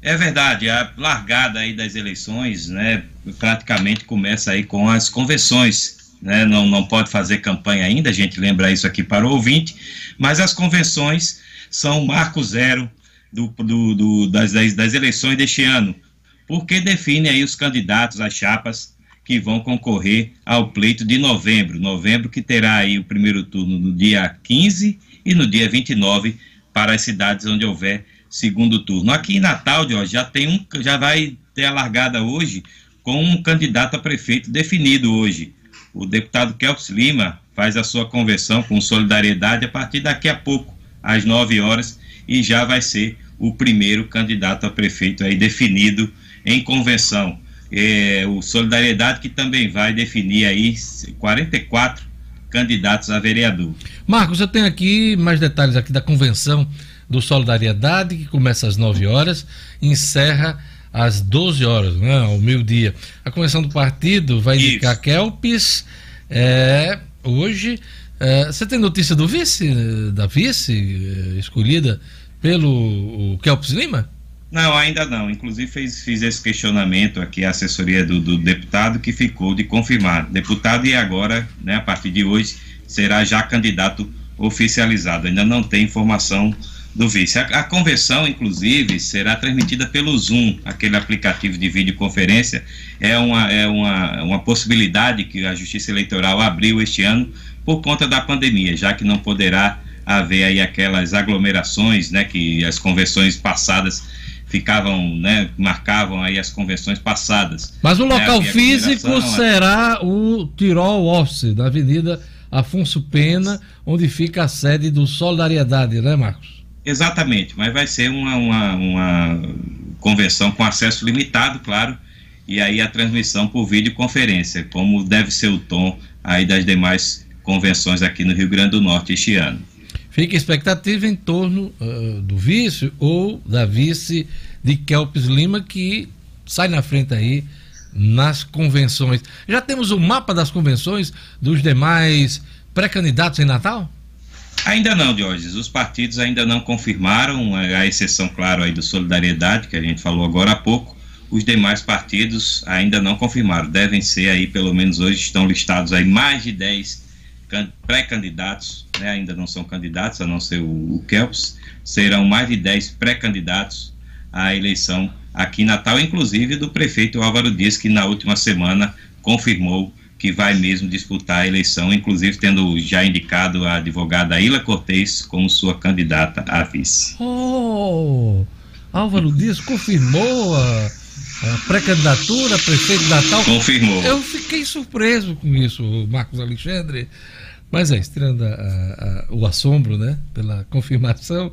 É verdade, a largada aí das eleições, né, praticamente começa aí com as convenções né, não, não pode fazer campanha ainda, a gente lembra isso aqui para o ouvinte, mas as convenções são marco zero do, do, do das, das, eleições deste ano, porque define aí os candidatos, as chapas que vão concorrer ao pleito de novembro. Novembro que terá aí o primeiro turno no dia 15 e no dia 29 para as cidades onde houver segundo turno. Aqui em Natal, Jorge, já tem um, já vai ter a largada hoje com um candidato a prefeito definido hoje. O deputado Kelps Lima faz a sua conversão com solidariedade a partir daqui a pouco, às 9 horas, e já vai ser o primeiro candidato a prefeito aí definido em convenção. É, o Solidariedade que também vai definir aí 44 candidatos a vereador. Marcos, eu tenho aqui mais detalhes aqui da convenção do Solidariedade, que começa às 9 horas encerra às 12 horas, né, ao meio-dia. A convenção do partido vai indicar Isso. Kelpis é, hoje. É, você tem notícia do vice, da vice é, escolhida pelo Kelpis Lima? Não, ainda não. Inclusive fez, fiz esse questionamento aqui à assessoria do, do, deputado que ficou de confirmar. Deputado e agora, né, a partir de hoje, será já candidato oficializado. Ainda não tem informação do vice. A, a convenção, inclusive, será transmitida pelo Zoom, aquele aplicativo de videoconferência. É uma, é uma, uma possibilidade que a Justiça Eleitoral abriu este ano por conta da pandemia, já que não poderá haver aí aquelas aglomerações, né, que as convenções passadas ficavam, né, marcavam aí as convenções passadas. Mas o né, local físico será o Tirol Office, da Avenida Afonso Pena, onde fica a sede do Solidariedade, né, Marcos? Exatamente, mas vai ser uma, uma, uma convenção com acesso limitado, claro, e aí a transmissão por videoconferência, como deve ser o tom aí das demais convenções aqui no Rio Grande do Norte este ano. Fica expectativa em torno uh, do vice ou da vice de Kelps Lima, que sai na frente aí nas convenções. Já temos o um mapa das convenções dos demais pré-candidatos em Natal? Ainda não, Diógenes. Os partidos ainda não confirmaram, a exceção, claro, aí do Solidariedade, que a gente falou agora há pouco. Os demais partidos ainda não confirmaram. Devem ser aí, pelo menos hoje, estão listados aí mais de 10 pré-candidatos, né, ainda não são candidatos, a não ser o, o Kelps, serão mais de 10 pré-candidatos à eleição aqui em Natal, inclusive do prefeito Álvaro Dias, que na última semana confirmou que vai mesmo disputar a eleição, inclusive tendo já indicado a advogada Ila Cortez como sua candidata a vice. Oh, Álvaro Dias confirmou a, a pré-candidatura, prefeito de Natal? Confirmou. Eu fiquei surpreso com isso, Marcos Alexandre. Mas é, a, o assombro, né? Pela confirmação.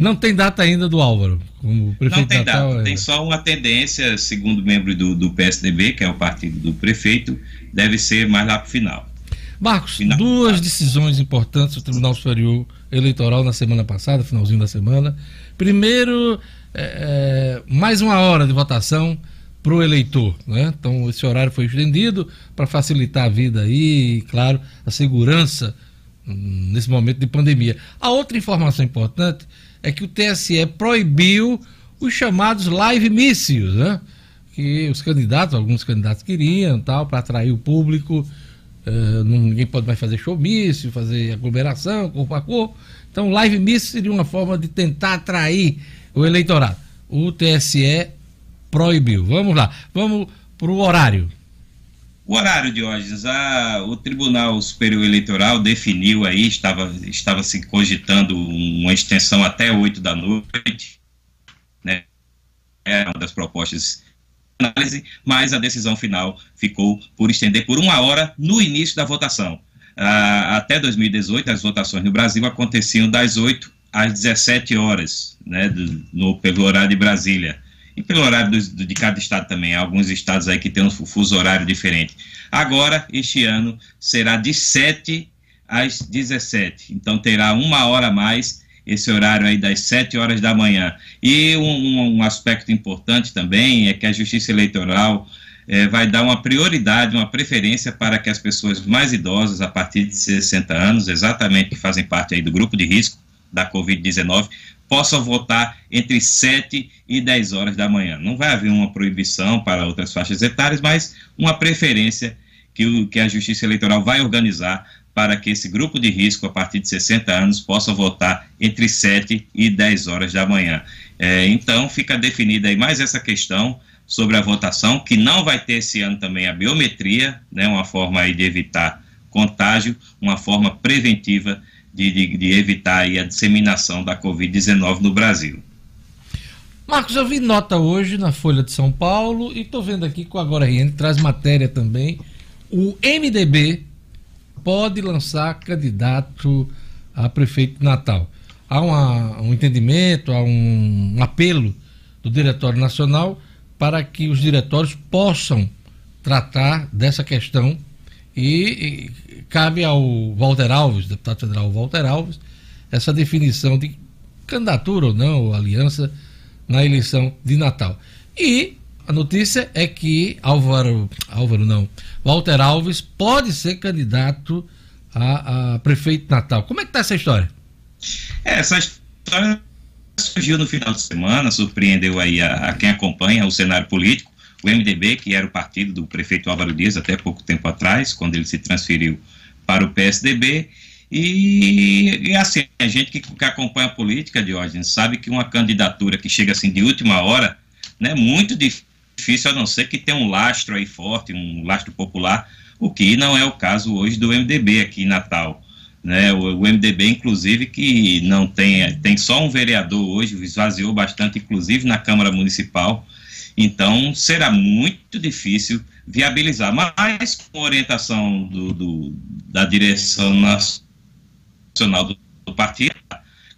Não tem data ainda do Álvaro, como prefeito Não tem Natal, data, é... tem só uma tendência, segundo membro do, do PSDB, que é o partido do prefeito, deve ser mais lá para o final. Marcos, final. duas decisões importantes do Tribunal Superior Eleitoral na semana passada, finalzinho da semana. Primeiro, é, é mais uma hora de votação para o eleitor. Né? Então, esse horário foi estendido para facilitar a vida aí e, claro, a segurança hum, nesse momento de pandemia. A outra informação importante é que o TSE proibiu os chamados live mícios, né? que os candidatos, alguns candidatos queriam, tal, para atrair o público. Uh, ninguém pode mais fazer showmício, fazer aglomeração, corpo a corpo. Então, live mício seria uma forma de tentar atrair o eleitorado. O TSE proibiu. Vamos lá, vamos para o horário. O horário, Diógenes, a, o Tribunal Superior Eleitoral definiu aí, estava, estava se cogitando uma extensão até 8 da noite, né? É uma das propostas de análise, mas a decisão final ficou por estender por uma hora no início da votação. Ah, até 2018, as votações no Brasil aconteciam das 8 às 17 horas, né, do, no, pelo horário de Brasília e pelo horário de cada estado também. Há alguns estados aí que têm um fuso horário diferente. Agora, este ano, será de 7 às 17. Então, terá uma hora a mais esse horário aí das 7 horas da manhã. E um, um aspecto importante também é que a Justiça Eleitoral é, vai dar uma prioridade, uma preferência para que as pessoas mais idosas, a partir de 60 anos, exatamente que fazem parte aí do grupo de risco da Covid-19, possam votar entre 7 e 10 horas da manhã. Não vai haver uma proibição para outras faixas etárias, mas uma preferência que, o, que a Justiça Eleitoral vai organizar para que esse grupo de risco, a partir de 60 anos, possa votar entre 7 e 10 horas da manhã. É, então, fica definida aí mais essa questão sobre a votação, que não vai ter esse ano também a biometria, né, uma forma aí de evitar contágio, uma forma preventiva de, de, de evitar a disseminação da Covid-19 no Brasil. Marcos, eu vi nota hoje na Folha de São Paulo e estou vendo aqui com a Agora RN, traz matéria também. O MDB pode lançar candidato a prefeito de Natal. Há uma, um entendimento, há um, um apelo do Diretório Nacional para que os diretórios possam tratar dessa questão e, e, cabe ao Walter Alves, deputado federal Walter Alves, essa definição de candidatura ou não, ou aliança na eleição de Natal. E a notícia é que Álvaro, Álvaro não, Walter Alves pode ser candidato a, a prefeito de Natal. Como é que está essa história? É, essa história surgiu no final de semana, surpreendeu aí a, a, quem acompanha o cenário político, o MDB, que era o partido do prefeito Álvaro Dias até pouco tempo atrás, quando ele se transferiu para o PSDB, e, e assim, a gente que, que acompanha a política, Diógenes, sabe que uma candidatura que chega assim de última hora, né, muito difícil, a não ser que tenha um lastro aí forte, um lastro popular, o que não é o caso hoje do MDB aqui em Natal. Né, o, o, MDB, inclusive, que não tem, tem só um vereador hoje, esvaziou bastante, inclusive na Câmara Municipal. Então, será muito difícil viabilizar. Mas, com orientação do, do da direção nacional do, do, partido,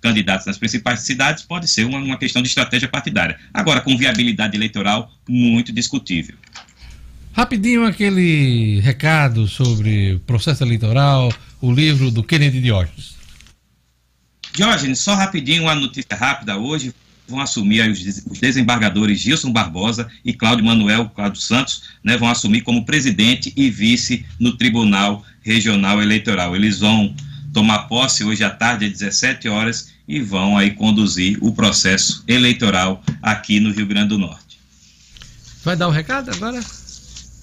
candidatos nas principais cidades, pode ser uma, uma questão de estratégia partidária. Agora, com viabilidade eleitoral, muito discutível. Rapidinho aquele recado sobre processo eleitoral, o livro do Kennedy Diógenes. Diógenes, só rapidinho uma notícia rápida. Hoje vão assumir os desembargadores Gilson Barbosa e Cláudio Manuel Cláudio Santos, né, vão assumir como presidente e vice no Tribunal Regional Eleitoral. Eles vão tomar posse hoje à tarde, às 17 horas, e vão aí conduzir o processo eleitoral aqui no Rio Grande do Norte. Vai dar o um recado agora?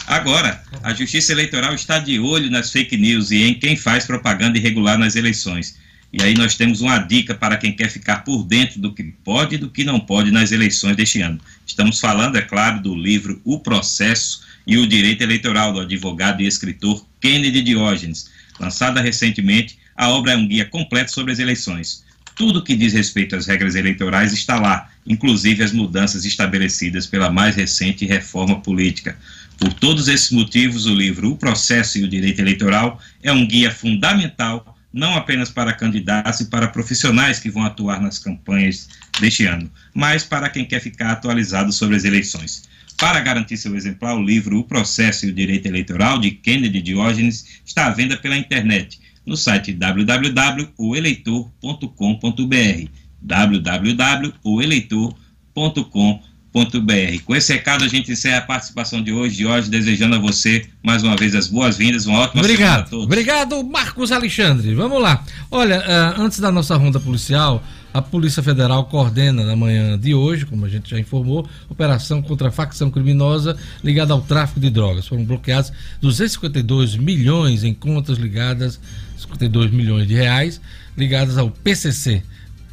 Agora, a Justiça Eleitoral está de olho nas fake news e em quem faz propaganda irregular nas eleições. E aí nós temos uma dica para quem quer ficar por dentro do que pode e do que não pode nas eleições deste ano. Estamos falando, é claro, do livro O Processo e o Direito Eleitoral, do advogado e escritor Kennedy Diógenes. Lançada recentemente, a obra é um guia completo sobre as eleições. Tudo que diz respeito às regras eleitorais está lá, inclusive as mudanças estabelecidas pela mais recente reforma política. Por todos esses motivos, o livro O Processo e o Direito Eleitoral é um guia fundamental, não apenas para candidatos e para profissionais que vão atuar nas campanhas deste ano, mas para quem quer ficar atualizado sobre as eleições. Para garantir seu exemplar, o livro O Processo e o Direito Eleitoral, de Kennedy Diógenes, está à venda pela internet no site www.oeleitor.com.br www.oeleitor.com.br www.cultura.br. Com esse recado, a gente encerra a participação de hoje, de hoje, desejando a você mais uma vez as boas-vindas, uma ótima Obrigado. a todos. Obrigado, Marcos Alexandre. Vamos lá. Olha, uh, antes da nossa ronda policial, a Polícia Federal coordena na manhã de hoje, como a gente já informou, operação contra a facção criminosa ligada ao tráfico de drogas. Foram bloqueados 252 milhões em contas ligadas, 52 milhões de reais ligadas ao PCC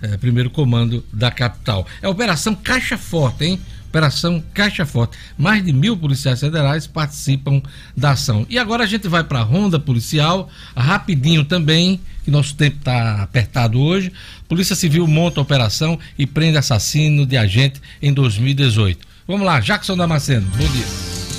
é, primeiro comando da capital. É a Operação Caixa Forte, hein? Operação Caixa Forte. Mais de mil policiais federais participam da ação. E agora a gente vai para a ronda policial, rapidinho também, que nosso tempo está apertado hoje. Polícia Civil monta a operação e prende assassino de agente em 2018. Vamos lá, Jackson Damasceno, bom dia.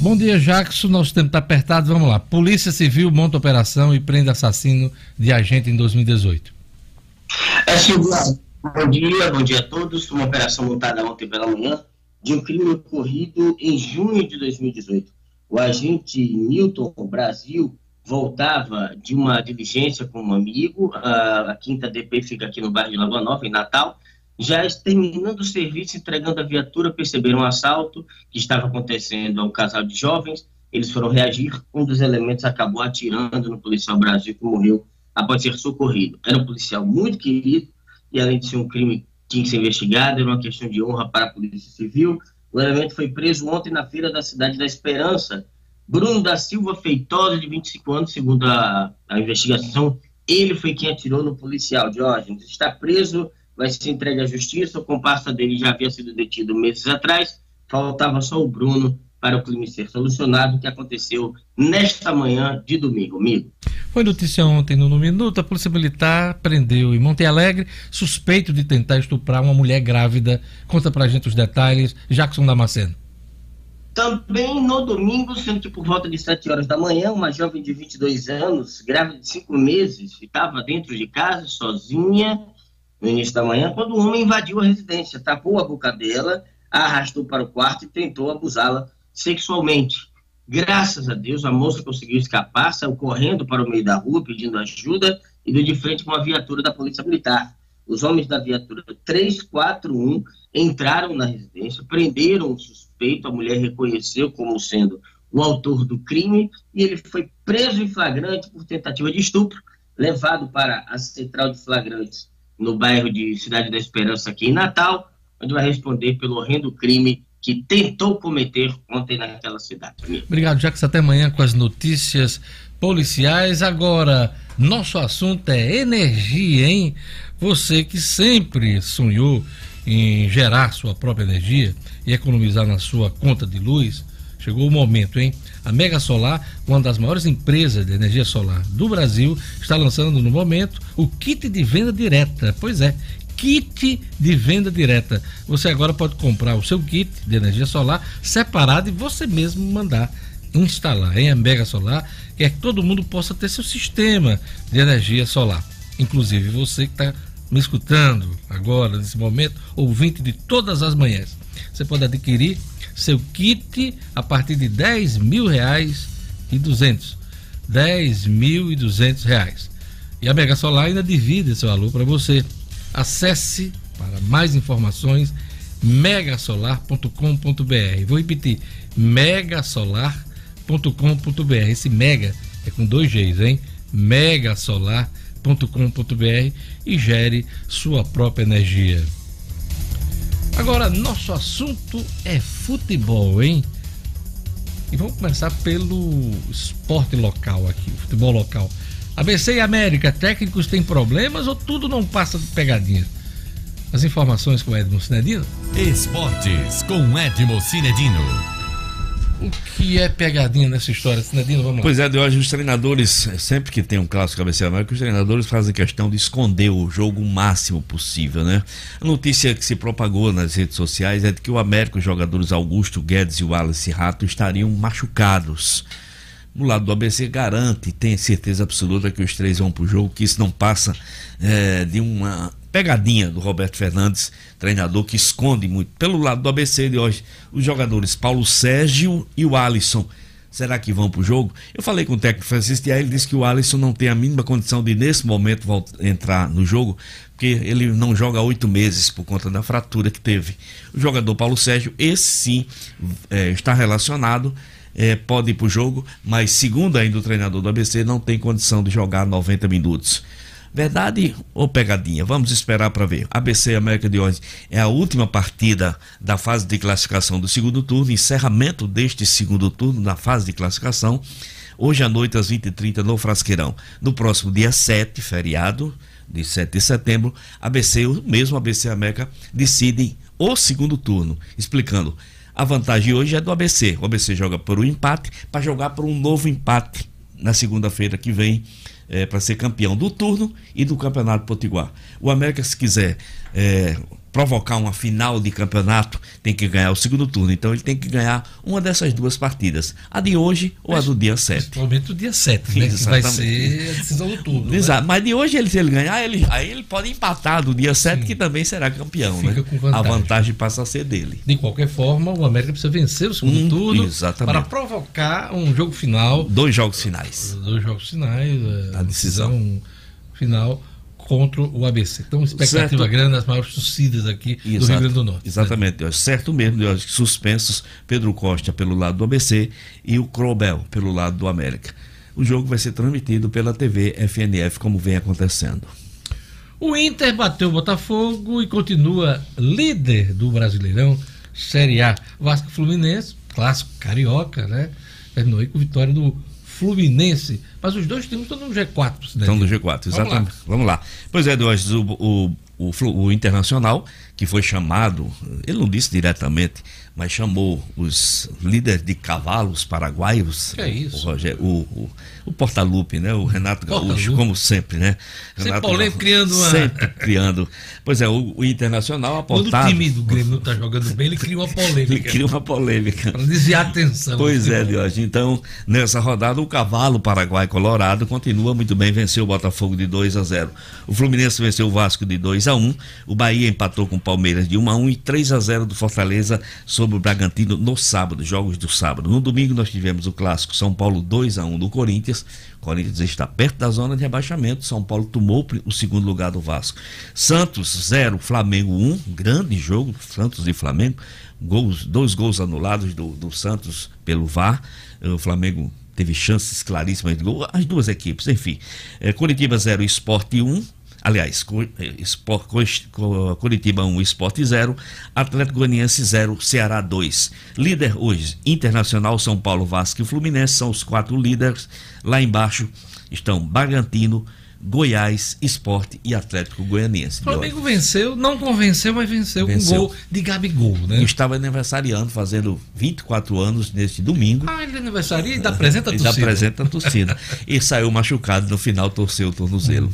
Bom dia, Jackson. Nosso tempo está apertado. Vamos lá. Polícia Civil monta operação e prende assassino de agente em 2018. É, Silvio. Bom dia, bom dia a todos. Uma operação montada ontem pela manhã de um crime ocorrido em junho de 2018. O agente Milton Brasil, voltava de uma diligência com um amigo, a, a quinta DP fica aqui no bairro de Lagoa Nova, em Natal, já terminando o serviço, entregando a viatura, perceberam um assalto que estava acontecendo a um casal de jovens, eles foram reagir, um dos elementos acabou atirando no policial Brasil que morreu após ser socorrido. Era um policial muito querido e além de ser um crime que tinha que ser investigado, era uma questão de honra para a Polícia Civil. O elemento foi preso ontem na feira da Cidade da Esperança. Bruno da Silva Feitosa, de 25 anos, segundo a, a investigação, ele foi quem atirou no policial. Diógenes está preso vai ser entregue à justiça. O comparsa dele já havia sido detido meses atrás. Faltava só o Bruno para o crime ser solucionado, que aconteceu nesta manhã de domingo, amigo. Foi notícia ontem no, no Minuto, a Polícia Militar prendeu em Monte Alegre suspeito de tentar estuprar uma mulher grávida. Conta pra gente os detalhes, Jackson Damasceno. Também no domingo, sendo que por volta de 7 horas da manhã, uma jovem de 22 anos, grávida de 5 meses, estava dentro de casa, sozinha, no início da manhã, quando um homem invadiu a residência, tapou a boca dela, a arrastou para o quarto e tentou abusá-la sexualmente. Graças a Deus, a moça conseguiu escapar, saiu correndo para o meio da rua pedindo ajuda e deu de frente com uma viatura da Polícia Militar. Os homens da viatura 341 entraram na residência, prenderam o suspeito, a mulher reconheceu como sendo o autor do crime e ele foi preso em flagrante por tentativa de estupro, levado para a central de flagrantes no bairro de Cidade da Esperança, aqui em Natal, onde vai responder pelo horrendo crime que tentou cometer ontem naquela cidade. Obrigado, Jacques. Até amanhã com as notícias policiais. Agora, nosso assunto é energia, hein? Você que sempre sonhou em gerar sua própria energia e economizar na sua conta de luz, chegou o momento, hein? A Mega Solar, uma das maiores empresas de energia solar do Brasil, está lançando no momento o kit de venda direta. Pois é, kit de venda direta. Você agora pode comprar o seu kit de energia solar separado e você mesmo mandar instalar em a Mega Solar, que é que todo mundo possa ter seu sistema de energia solar. Inclusive você que está me escutando agora, nesse momento, ouvinte de todas as manhãs. Você pode adquirir seu kit a partir de 10 mil reais e 200. 10 mil e 200 reais. E a Mega Solar ainda divide esse valor para você. Acesse para mais informações megasolar.com.br. Vou repetir, megasolar.com.br. Esse mega é com dois Gs, hein? megasolar.com.br e gere sua própria energia. Agora, nosso assunto é futebol, hein? E vamos começar pelo esporte local aqui, futebol local. ABC e América, técnicos têm problemas ou tudo não passa de pegadinha? As informações com Edmo Cinedino. Esportes com Edmo Cinedino. O que é pegadinha nessa história, Sinadino? Vamos lá. Pois é, de hoje os treinadores, sempre que tem um clássico América, os treinadores fazem questão de esconder o jogo o máximo possível, né? A notícia que se propagou nas redes sociais é de que o América, os jogadores Augusto Guedes e o Wallace Rato estariam machucados. No lado do ABC garante, tem certeza absoluta que os três vão pro jogo, que isso não passa é, de uma pegadinha do Roberto Fernandes, treinador que esconde muito. Pelo lado do ABC de hoje, os jogadores Paulo Sérgio e o Alisson. Será que vão para o jogo? Eu falei com o técnico Francisco e aí ele disse que o Alisson não tem a mínima condição de, nesse momento, entrar no jogo, porque ele não joga há oito meses por conta da fratura que teve. O jogador Paulo Sérgio, esse sim, é, está relacionado, é, pode ir para o jogo, mas segundo ainda o treinador do ABC, não tem condição de jogar 90 minutos. Verdade ou pegadinha? Vamos esperar para ver. ABC América de hoje é a última partida da fase de classificação do segundo turno, encerramento deste segundo turno na fase de classificação. Hoje à noite, às 20h30, no Frasqueirão. No próximo dia 7, feriado, de 7 de setembro, ABC, o mesmo ABC América, decide o segundo turno. Explicando. A vantagem hoje é do ABC. O ABC joga por um empate para jogar por um novo empate na segunda-feira que vem é, para ser campeão do turno e do Campeonato Potiguar. O América, se quiser é, provocar uma final de campeonato, tem que ganhar o segundo turno. Então ele tem que ganhar uma dessas duas partidas. A de hoje ou a do dia 7. Principalmente o dia 7, né? Que vai ser a decisão do turno. né? Exato. Mas de hoje, ele, se ele ganhar, ele, aí ele pode empatar do dia 7, que também será campeão. Fica né? com vantagem. A vantagem passa a ser dele. De qualquer forma, o América precisa vencer o segundo Hum, turno exatamente. para provocar um jogo final, Dois jogos finais. dois jogos finais, é, A decisão. final contra o ABC. Então, expectativa Certo. grande, as maiores torcidas aqui do Rio Exato. Grande do Norte. né? Exatamente. Deus. Certo mesmo, Deus. suspensos Pedro Costa pelo lado do ABC e o Crobel pelo lado do América. O jogo vai ser transmitido pela TV FNF, como vem acontecendo. O Inter bateu o Botafogo e continua líder do Brasileirão Série A. Vasco Fluminense, clássico carioca, né? Terminou aí com vitória do Fluminense. Mas os dois times estão no G4, Cidadinho. Estão no G4, Vamos exatamente. Vamos lá. Pois é, Deus, o, o, o, o Internacional, que foi chamado, ele não disse diretamente, mas chamou os líderes de cavalos paraguaios. Que é isso? O, Roger, o, o, o Portalupe, né? O Renato Gaúcho, como sempre, né? Sempre Renato polêmico, Gaúcho, criando uma- Sempre criando. Pois é, o, o Internacional Quando o apontado. time do Grêmio não está jogando bem, ele cria uma Ele polêmica. cria uma polêmica. Para desviar a atenção. Pois é. Diógenes. Então, nessa rodada, o cavalo Paraguai Colorado continua muito bem, venceu o Botafogo de 2 a 0. O Fluminense venceu o Vasco de 2 a 1. O Bahia empatou com o Palmeiras de 1 a 1 e 3 a 0 do Fortaleza sobre o Bragantino no sábado, jogos do sábado. No domingo nós tivemos o clássico São Paulo 2 a 1 do Corinthians. O Corinthians está perto da zona de rebaixamento. São Paulo tomou o segundo lugar do Vasco. Santos 0, Flamengo 1. Grande jogo, Santos e Flamengo. Gols, dois gols anulados do, do Santos pelo VAR. O Flamengo teve chances claríssimas de gol. As duas equipes, enfim. É, Curitiba 0, Esporte 1. Aliás, eh, Curitiba 1, Esporte 0, Atlético Goianiense 0, Ceará 2. Líder hoje, Internacional, São Paulo, Vasco e Fluminense são os quatro líderes. Lá embaixo estão Bragantino, Goiás, Esporte e Atlético Goianiense. O Flamengo venceu, não convenceu, mas venceu, com gol de Gabigol, né? Eu estava aniversariando, fazendo 24 anos neste domingo. Ah, ele é aniversaria e dá presente a E torcida. já apresenta a torcida. e saiu machucado no final, torceu o tornozelo.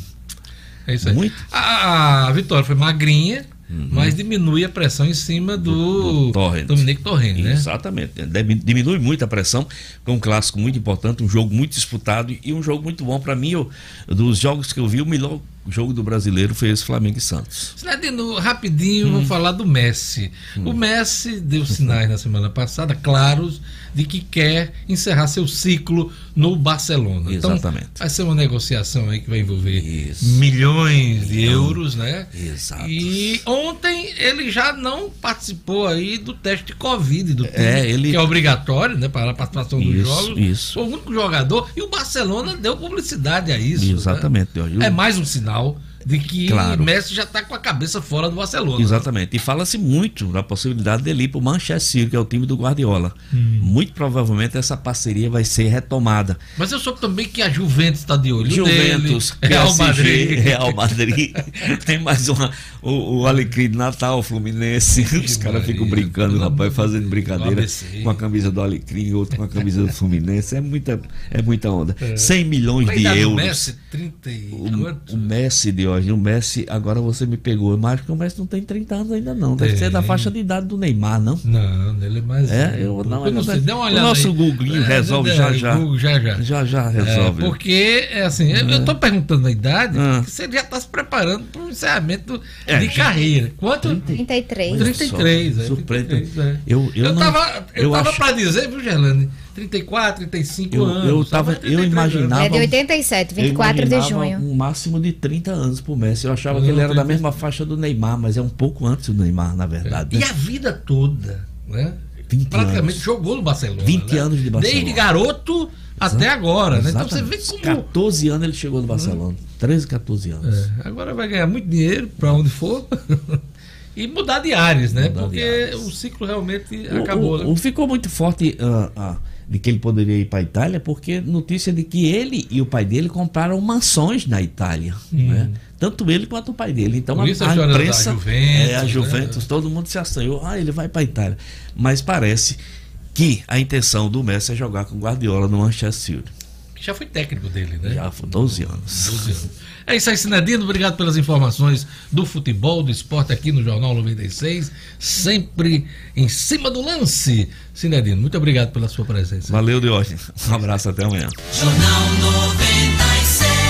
É isso aí. Muito. A, a vitória foi magrinha, mas diminui a pressão em cima do, Do Torrent. Dominique Torrent, né? Exatamente. Deve- Diminui muito a pressão. É um clássico muito importante, um jogo muito disputado e um jogo muito bom. Para mim, eu- dos jogos que eu vi, o melhor jogo do brasileiro foi esse Flamengo e Santos. Cidadino, rapidinho, Hum. vou falar do Messi. O Messi deu sinais na semana passada, claros, de que quer encerrar seu ciclo no Barcelona. Exatamente. Então, vai ser uma negociação aí que vai envolver Isso. milhões de euros, né? Exato. E ontem ele já não participou aí do teste de Covid do time, É, ele- que é obrigatório, né, para a participação dos Isso, jogos. isso. Foi o único jogador e o Barcelona deu publicidade a isso. né? Exatamente. Eu- É mais um sinal tal de que Claro. Messi já está com a cabeça fora do Barcelona. Exatamente. E fala-se muito da possibilidade dele ir para o Manchester City, que é o time do Guardiola. Hum. Muito provavelmente essa parceria vai ser retomada. Mas eu soube também que a Juventus está de olho Juventus, nele. Real PSG, Madrid. Real Madrid. Tem mais uma. O, o Alecrim de Natal, Fluminense. Os caras ficam brincando, rapaz, fazendo brincadeira com a camisa do Alecrim, outro com a camisa do Fluminense. É muita, é muita onda. 100 milhões a de euros. Messi, 30 e O, o Messi de hoje, o Messi, agora você me pegou, mas acho que o Messi não tem 30 anos ainda não. Deve Tem. ser da faixa de idade do Neymar, não? Não, ele é mais. É, eu não, Eu não sei, dá uma o olhada nosso aí. Googlinho É, resolve é, já já. Google já já. Já já É, resolve. porque, é assim, eu, eu tô perguntando a idade, Ah. porque você já está se preparando para um encerramento É, de já- carreira. Quanto? 33. Olha 33, só, é, surpreende. 33, é. Eu, eu, Eu, não, tava, eu eu tava acho- pra dizer, viu, Gerlane? 34, 35 Eu- anos. eu tava- eu 33 imaginava- É de 87, eu 24 de junho. Um máximo de 30 anos pro Messi. Eu achava Não, que ele era da 30. mesma faixa do Neymar, mas é um pouco antes do Neymar, na verdade. E né? a vida toda, né? 20 Praticamente anos. jogou no Barcelona. 20 né? anos de Barcelona. Desde garoto até agora, né? Então você vê como. 14 anos ele chegou no Barcelona. 13, 14 anos. É, agora vai ganhar muito dinheiro para onde for e mudar de áreas, né? Mudar Porque áreas. o ciclo realmente O- acabou. o- né? o- ficou muito forte ah, ah, de que ele poderia ir para a Itália, porque notícia de que ele e o pai dele compraram mansões na Itália. né? Tanto ele quanto o pai dele. Então Hum. Por a, isso a a imprensa, Juventus, é, a né? Juventus, todo mundo se assanhou. Ah, ele vai para a Itália. Mas parece que a intenção do Messi é jogar com o Guardiola no Manchester City. Já foi técnico dele, né? Já foi 12 anos. 12 anos. É isso aí, Sinedino. Obrigado pelas informações do futebol, do esporte aqui no Jornal 96. Sempre em cima do lance. Sinedino, muito obrigado pela sua presença. Valeu, Diógenes. Um abraço até amanhã. Jornal 96.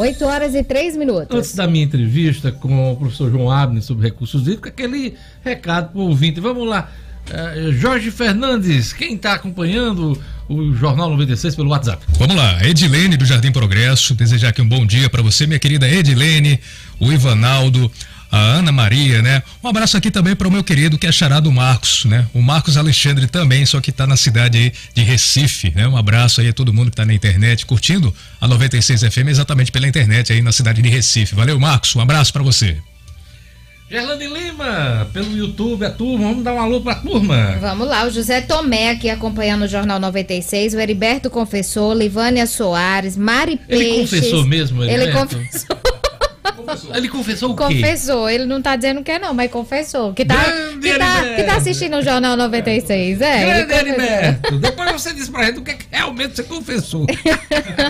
8 horas e 3 minutos. Antes da minha entrevista com o professor João Abner sobre recursos hídricos, aquele recado para o ouvinte. Vamos lá. Uh, Jorge Fernandes, quem está acompanhando o Jornal 96 pelo WhatsApp? Vamos lá, Edilene do Jardim Progresso, desejar aqui um bom dia para você, minha querida Edilene, o Ivanaldo, a Ana Maria, né? Um abraço aqui também para o meu querido que é charado Marcos, né? O Marcos Alexandre também, só que está na cidade aí de Recife, né? Um abraço aí a todo mundo que está na internet curtindo a 96 FM exatamente pela internet aí na cidade de Recife. Valeu, Marcos, um abraço para você. Gerlane Lima, pelo YouTube, a turma, vamos dar um alô pra turma. Vamos lá, o José Tomé aqui acompanhando o Jornal 96, o Heriberto confessou, Livânia Soares, Mari Peixes. Ele confessou mesmo, Ele confessou. Ele confessou o quê? Confessou, ele não tá dizendo que é não, mas confessou. Que tá, que tá, que tá assistindo o Jornal 96, é. Grande Heriberto, depois você diz pra gente o que, é que realmente você confessou.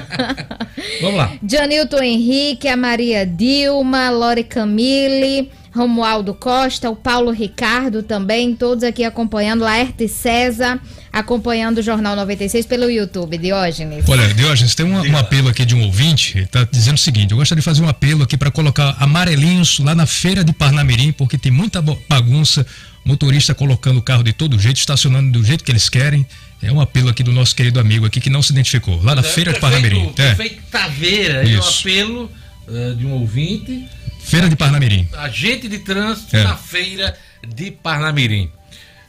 Vamos lá. Janilton Henrique, a Maria Dilma, Lore Camille... Romualdo Costa, o Paulo Ricardo também, todos aqui acompanhando, Laerte César, acompanhando o Jornal 96 pelo YouTube, Diógenes. Olha, Diógenes, tem um, um apelo aqui de um ouvinte, ele tá dizendo o seguinte, eu gostaria de fazer um apelo aqui para colocar amarelinhos lá na feira de Parnamirim, porque tem muita bagunça, motorista colocando o carro de todo jeito, estacionando do jeito que eles querem, é um apelo aqui do nosso querido amigo aqui que não se identificou, lá na é, feira de Parnamirim. É. Prefeito Taveira, é um apelo uh, de um ouvinte Feira de Parnamirim. Agente de trânsito é. na Feira de Parnamirim.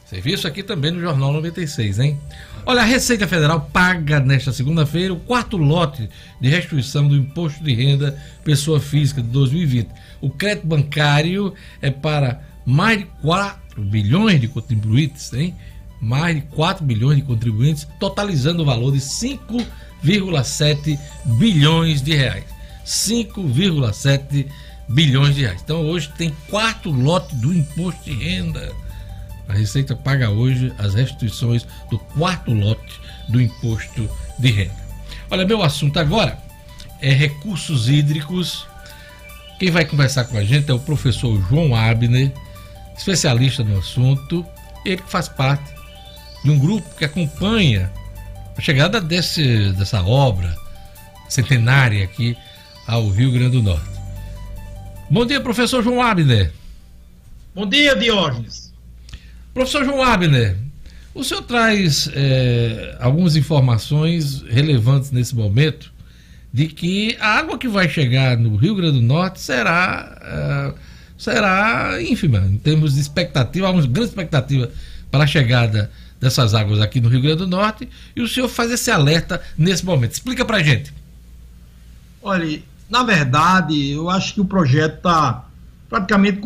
Serviço aqui também no Jornal 96, hein? Olha, a Receita Federal paga nesta segunda-feira o quarto lote de restituição do imposto de renda pessoa física de 2020. O crédito bancário é para mais de 4 bilhões de contribuintes, hein? Mais de 4 bilhões de contribuintes, totalizando o valor de 5,7 bilhões de reais. 5,7 bilhões de reais. Então hoje tem quarto lote do imposto de renda. A Receita paga hoje as restituições do quarto lote do imposto de renda. Olha, meu assunto agora é recursos hídricos. Quem vai conversar com a gente é o professor João Abner, especialista no assunto. Ele que faz parte de um grupo que acompanha a chegada desse, dessa obra centenária aqui ao Rio Grande do Norte. Bom dia, professor João Abner. Bom dia, Diógenes. Professor João Abner, o senhor traz é, algumas informações relevantes nesse momento de que a água que vai chegar no Rio Grande do Norte será, é, será ínfima em termos de expectativa, há uma grande expectativa para a chegada dessas águas aqui no Rio Grande do Norte e o senhor faz esse alerta nesse momento. Explica para gente. Olha, na verdade, eu acho que o projeto está praticamente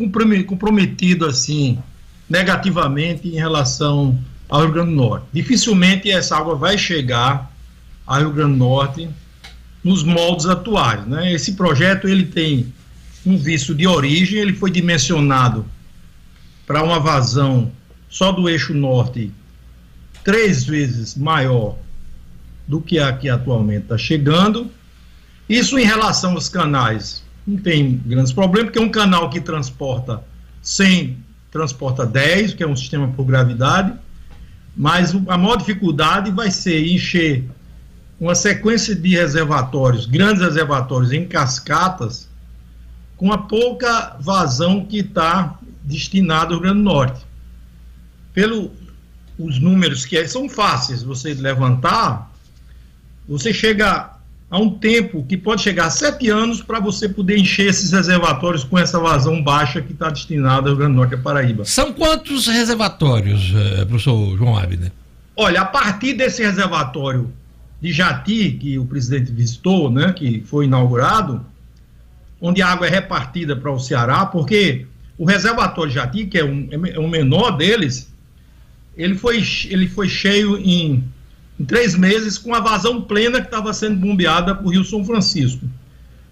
comprometido assim negativamente em relação ao Rio Grande do Norte. Dificilmente essa água vai chegar ao Rio Grande do Norte nos moldes atuais, né? Esse projeto ele tem um visto de origem, ele foi dimensionado para uma vazão só do eixo norte três vezes maior do que a que atualmente está chegando isso em relação aos canais, não tem grandes problemas, porque é um canal que transporta 100, transporta 10, que é um sistema por gravidade, mas a maior dificuldade vai ser encher uma sequência de reservatórios, grandes reservatórios em cascatas, com a pouca vazão que está destinado ao Rio Grande do Norte. Pelo os números que são fáceis você levantar, você chega há um tempo que pode chegar a sete anos para você poder encher esses reservatórios com essa vazão baixa que está destinada ao Rio Grande do Norte e Paraíba. São quantos reservatórios, eh, professor João Abner? Olha, a partir desse reservatório de Jati, que o presidente visitou, né, que foi inaugurado, onde a água é repartida para o Ceará, porque o reservatório de Jati, que é um, é um menor deles, ele foi, ele foi cheio em em três meses com a vazão plena que estava sendo bombeada por Rio São Francisco.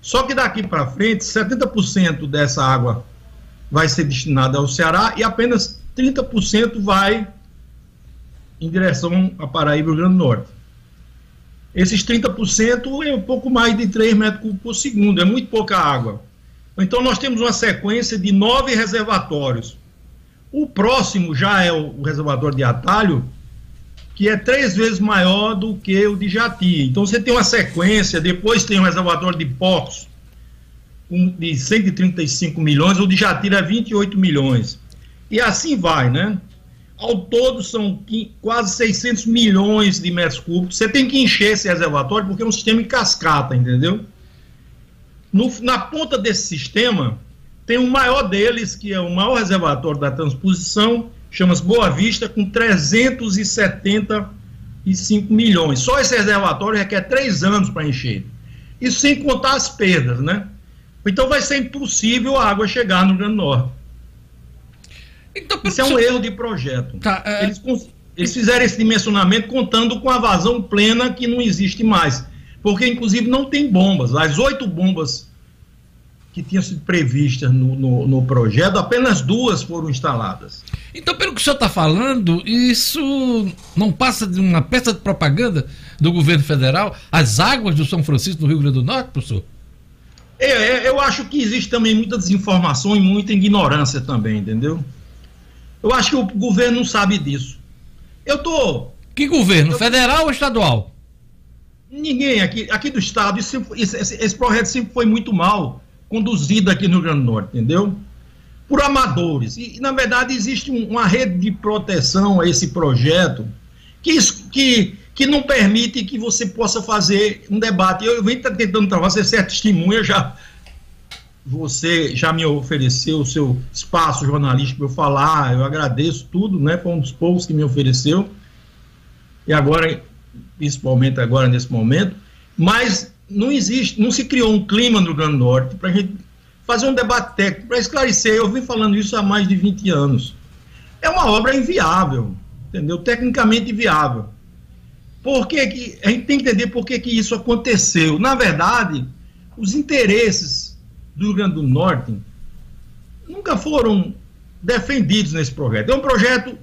Só que daqui para frente, 70% dessa água vai ser destinada ao Ceará e apenas 30% vai em direção a Paraíba e Rio Grande do Norte. Esses 30% é um pouco mais de 3 metros por segundo, é muito pouca água. Então nós temos uma sequência de nove reservatórios. O próximo já é o reservatório de Atalho, que é três vezes maior do que o de Jati. Então você tem uma sequência, depois tem o reservatório de Porcos, de 135 milhões, o de Jatira é 28 milhões. E assim vai, né? Ao todo são quase 600 milhões de metros cúbicos. Você tem que encher esse reservatório porque é um sistema em cascata, entendeu? No, na ponta desse sistema tem o maior deles, que é o maior reservatório da transposição, chama-se Boa Vista, com 375 milhões. Só esse reservatório requer três anos para encher. Isso sem contar as perdas, né? Então vai ser impossível a água chegar no Rio Grande do Norte. Então, Isso é um erro de projeto. Tá, é... eles, eles fizeram esse dimensionamento contando com a vazão plena que não existe mais. Porque, inclusive, não tem bombas. As oito bombas que tinham sido previstas no, no, no, projeto, apenas duas foram instaladas. Então, pelo que o senhor está falando, isso não passa de uma peça de propaganda do governo federal? As águas do São Francisco do Rio Grande do Norte, professor? É, é, eu acho que existe também muita desinformação e muita ignorância também, entendeu? Eu acho que o governo não sabe disso. Eu tô. Que governo? Eu, federal ou estadual? Ninguém aqui, aqui do estado. Isso, esse, esse, projeto sempre foi muito mal conduzido aqui no Rio Grande do Norte, entendeu? Por amadores. E, na verdade, existe um, uma rede de proteção a esse projeto que, que que não permite que você possa fazer um debate. Eu venho tentando trabalhar, você ser testemunha, já você já me ofereceu o seu espaço jornalístico para eu falar, eu agradeço tudo, né? Foi um dos poucos que me ofereceu. E agora, principalmente agora nesse momento, mas não existe, não se criou um clima no Rio Grande do Norte para a gente fazer um debate técnico, para esclarecer. Eu vim falando isso há mais de 20 anos. É uma obra inviável, entendeu? Tecnicamente inviável. Por que, que a gente tem que entender por que, que isso aconteceu? Na verdade, os interesses do Rio Grande do Norte nunca foram defendidos nesse projeto. É um projeto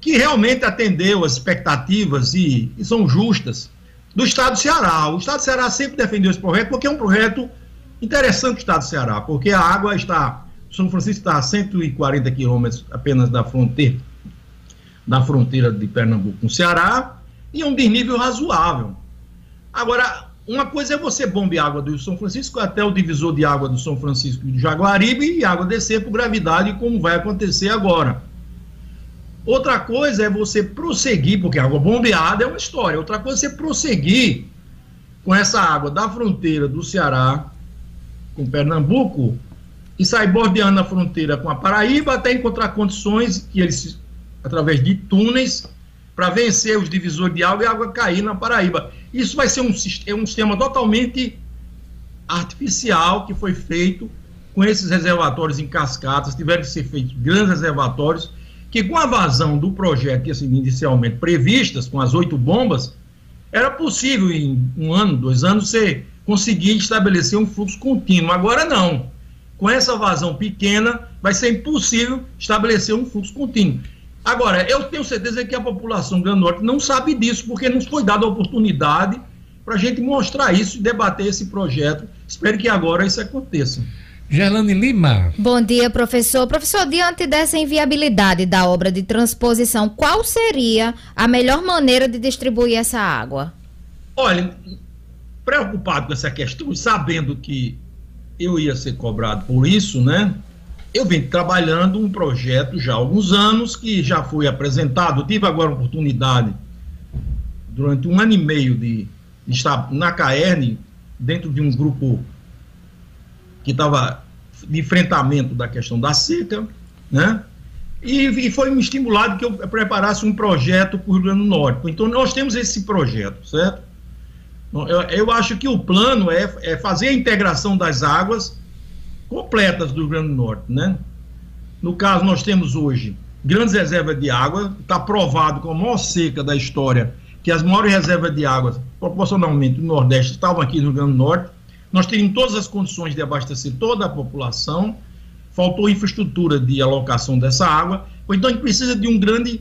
que realmente atendeu as expectativas e, e são justas do Estado do Ceará. O Estado do Ceará sempre defendeu esse projeto porque é um projeto interessante do Estado do Ceará, porque a água está, São Francisco está a 140 quilômetros apenas da fronteira, da fronteira de Pernambuco com o Ceará, e é um desnível razoável. Agora, uma coisa é você bombear água do São Francisco até o divisor de água do São Francisco do Jaguaribe e água descer por gravidade, como vai acontecer agora. Outra coisa é você prosseguir, porque água bombeada é uma história. Outra coisa é você prosseguir com essa água da fronteira do Ceará com Pernambuco e sair bordeando a fronteira com a Paraíba até encontrar condições que eles, através de túneis, para vencer os divisores de água e a água cair na Paraíba. Isso vai ser um, é um sistema totalmente artificial que foi feito com esses reservatórios em cascatas, tiveram que ser feitos grandes reservatórios, que com a vazão do projeto assim, inicialmente previstas, com as oito bombas, era possível em um ano, dois anos, você conseguir estabelecer um fluxo contínuo. Agora não. Com essa vazão pequena, vai ser impossível estabelecer um fluxo contínuo. Agora, eu tenho certeza que a população do Grande Norte não sabe disso, porque não foi dada a oportunidade para a gente mostrar isso e debater esse projeto. Espero que agora isso aconteça. Gerlane Lima. Bom dia, professor. Professor, diante dessa inviabilidade da obra de transposição, qual seria a melhor maneira de distribuir essa água? Olha, preocupado com essa questão, sabendo que eu ia ser cobrado por isso, né? eu venho trabalhando um projeto já há alguns anos, que já foi apresentado, tive agora a oportunidade, durante um ano e meio, de, de estar na CAERN, dentro de um grupo que estava de enfrentamento da questão da seca, né? E, e, foi me estimulado que eu preparasse um projeto para o Rio Grande do Norte. Então, nós temos esse projeto, certo? Eu, eu acho que o plano é, é fazer a integração das águas completas do Rio Grande do Norte, né? No caso, nós temos hoje grandes reservas de água, está provado com a maior seca da história que as maiores reservas de água, proporcionalmente do Nordeste, estavam aqui no Rio Grande do Norte. Nós tínhamos todas as condições de abastecer toda a população, faltou infraestrutura de alocação dessa água, então a gente precisa de um grande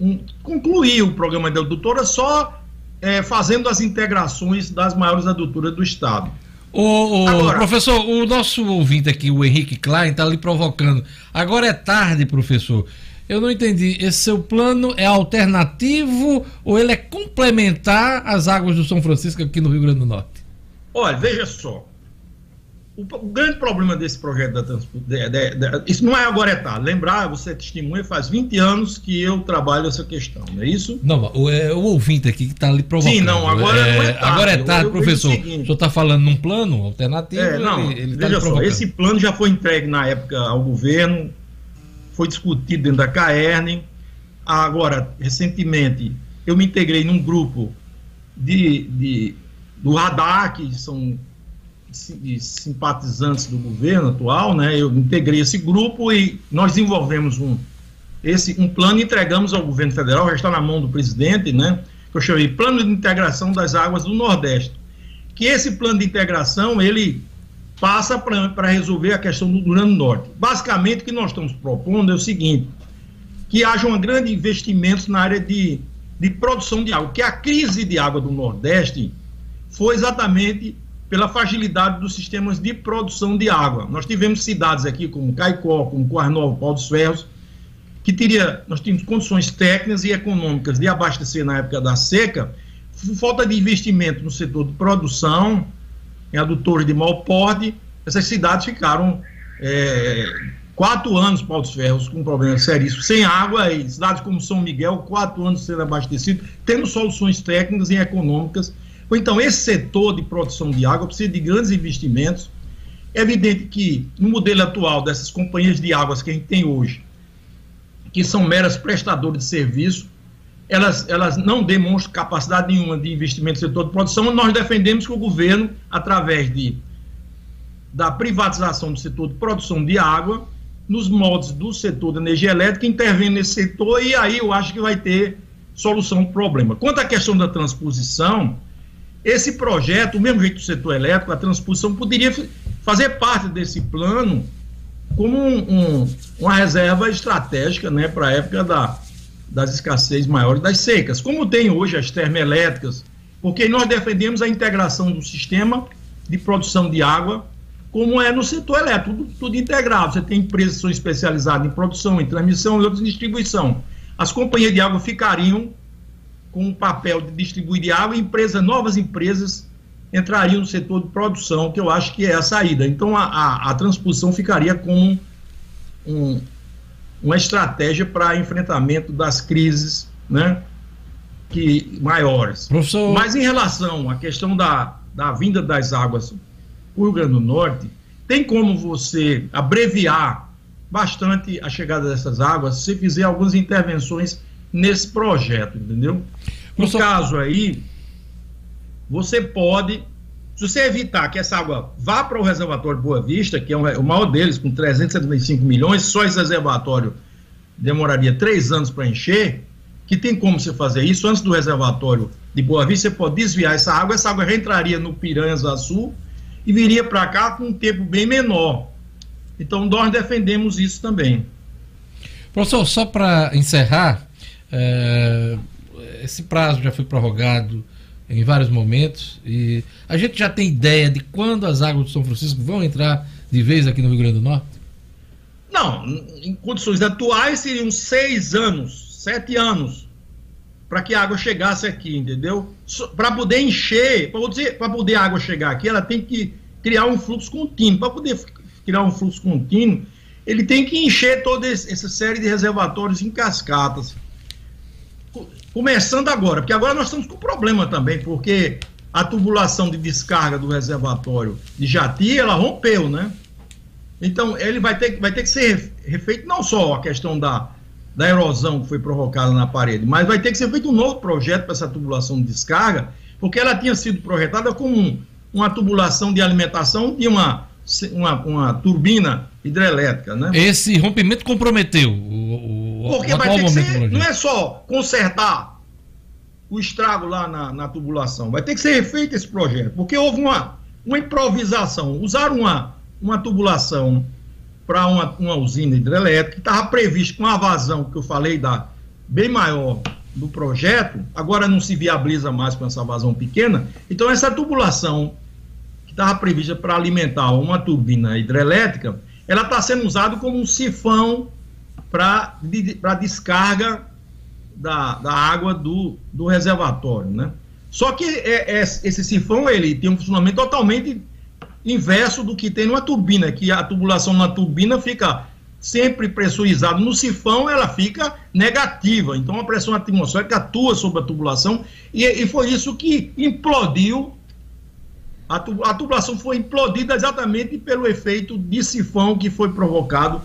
um, concluir o programa de adutora só é, fazendo as integrações das maiores adutoras do Estado. O, o Agora, professor, o nosso ouvinte aqui, o Henrique Klein, está ali provocando. Agora é tarde, professor. Eu não entendi. Esse seu plano é alternativo ou ele é complementar às águas do São Francisco aqui no Rio Grande do Norte? Olha, veja só. O, o grande problema desse projeto da transporte. isso não é agora é tarde. Lembrar, você testemunha, faz 20 anos que eu trabalho essa questão, não é isso? Não, o, é, o ouvinte aqui que está ali provocando. Sim, não, agora é, não é tarde. Agora é tarde, eu, eu professor. O, o, senhor está falando num plano alternativo? É, não, ele, ele tá veja tá só, esse plano já foi entregue na época ao governo, foi discutido dentro da CAERN. Agora, recentemente, eu me integrei num grupo de, de do radar, que são simpatizantes do governo atual, né? Eu integrei esse grupo e nós desenvolvemos um esse um plano e entregamos ao governo federal, já está na mão do presidente, né? Que eu chamei Plano de Integração das Águas do Nordeste. Que esse plano de integração ele passa para resolver a questão do Rio Norte. Basicamente, o que nós estamos propondo é o seguinte: que haja um grande investimento na área de, de produção de água, que a crise de água do Nordeste foi exatamente pela fragilidade dos sistemas de produção de água. Nós tivemos cidades aqui como Caicó, como Coarnovo, Pau dos Ferros, que teria, nós tínhamos condições técnicas e econômicas de abastecer na época da seca, falta de investimento no setor de produção, em adutores de mau porte, essas cidades ficaram é, quatro anos, Pau dos Ferros, com problemas seríssimos, sem água, e cidades como São Miguel, quatro anos sendo abastecido, tendo soluções técnicas e econômicas então, esse setor de produção de água precisa de grandes investimentos. É evidente que, no modelo atual dessas companhias de águas que a gente tem hoje, que são meras prestadoras de serviço, elas, elas não demonstram capacidade nenhuma de investimento no setor de produção. Nós defendemos que o governo, através de, da privatização do setor de produção de água, nos moldes do setor da energia elétrica, intervenha nesse setor e aí eu acho que vai ter solução do problema. Quanto à questão da transposição, esse projeto, o mesmo jeito do setor elétrico, a transposição poderia fazer parte desse plano como um, um, uma reserva estratégica né, para a época da, das escassez maiores das secas, como tem hoje as termoelétricas, porque nós defendemos a integração do sistema de produção de água, como é no setor elétrico, tudo, tudo integrado. Você tem empresas que são especializadas em produção, em transmissão e outras em distribuição. As companhias de água ficariam com o papel de distribuir de água, empresas, novas empresas entrariam no setor de produção, que eu acho que é a saída. Então, a, a, a transposição ficaria como um, uma estratégia para enfrentamento das crises né, que, maiores. Professor... Mas em relação à questão da, da vinda das águas para o Rio Grande do Norte, tem como você abreviar bastante a chegada dessas águas se fizer algumas intervenções nesse projeto, entendeu? No caso aí, você pode, se você evitar que essa água vá para o reservatório Boa Vista, que é o maior deles, com 375 milhões, só esse reservatório demoraria três anos para encher, que tem como você fazer isso, antes do reservatório de Boa Vista, você pode desviar essa água, essa água reentraria no Piranhas Sul e viria para cá com um tempo bem menor. Então, nós defendemos isso também. Professor, só para encerrar, é, esse prazo já foi prorrogado em vários momentos e a gente já tem ideia de quando as águas do São Francisco vão entrar de vez aqui no Rio Grande do Norte? Não, em condições atuais seriam seis anos, sete anos para que a água chegasse aqui, entendeu? Para poder encher, para poder a água chegar aqui, ela tem que criar um fluxo contínuo. Para poder criar um fluxo contínuo, ele tem que encher toda essa série de reservatórios em cascatas começando agora, porque agora nós estamos com problema também, porque a tubulação de descarga do reservatório de Jati, ela rompeu, né? Então, ele vai ter, vai ter que ser refeito não só a questão da, da erosão que foi provocada na parede, mas vai ter que ser feito um novo projeto para essa tubulação de descarga, porque ela tinha sido projetada como uma tubulação de alimentação de uma, uma, uma turbina hidrelétrica, né? Esse rompimento comprometeu o, o porque vai ter que ser, não é só consertar o estrago lá na, na, tubulação, vai ter que ser refeito esse projeto, porque houve uma, uma improvisação. Usaram uma, uma tubulação para uma, uma usina hidrelétrica que estava previsto com a vazão que eu falei da, bem maior do projeto, agora não se viabiliza mais com essa vazão pequena. Então, essa tubulação estava prevista para alimentar uma turbina hidrelétrica, ela está sendo usada como um sifão para descarga da, da água do, do reservatório, né? Só que é, é, esse sifão ele tem um funcionamento totalmente inverso do que tem numa turbina, que a tubulação na turbina fica sempre pressurizada. No sifão ela fica negativa, então a pressão atmosférica atua sobre a tubulação e, e foi isso que implodiu. A, a tubulação foi implodida exatamente pelo efeito de sifão que foi provocado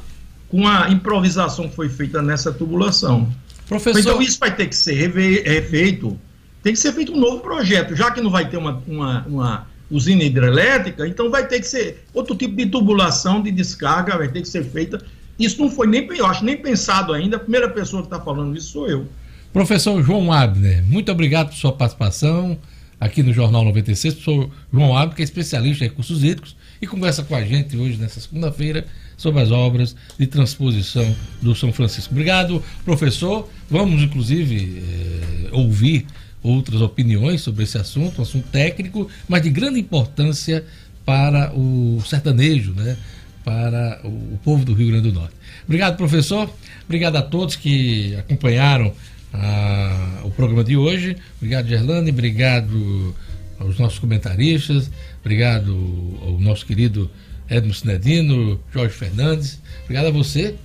com a improvisação que foi feita nessa tubulação. Professor... Então isso vai ter que ser refeito, tem que ser feito um novo projeto, já que não vai ter uma, uma, uma usina hidrelétrica, então vai ter que ser outro tipo de tubulação de descarga, vai ter que ser feita. Isso não foi nem, eu acho, nem pensado ainda. A primeira pessoa que está falando isso sou eu. Professor João Abner, muito obrigado por sua participação aqui no Jornal 96. Sou João Abner, que é especialista em recursos hídricos e conversa com a gente hoje, nessa segunda-feira, sobre as obras de transposição do São Francisco. Obrigado, professor. Vamos, inclusive, eh, ouvir outras opiniões sobre esse assunto, um assunto técnico, mas de grande importância para o sertanejo, né? para o, povo do Rio Grande do Norte. Obrigado, professor. Obrigado a todos que acompanharam a, o programa de hoje. Obrigado, Gerlane. Obrigado aos nossos comentaristas. Obrigado ao nosso querido Edmo Sinedino, Jorge Fernandes. Obrigado a você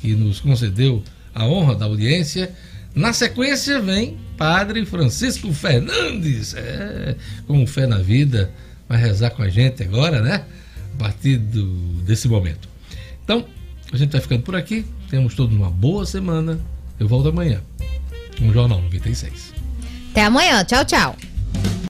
que nos concedeu a honra da audiência. Na sequência vem Padre Francisco Fernandes, é, com fé na vida, vai rezar com a gente agora, né? A partir do, desse momento. Então, a gente vai ficando por aqui. Temos todos uma boa semana. Eu volto amanhã. Um Jornal 96. Até amanhã. Tchau, tchau.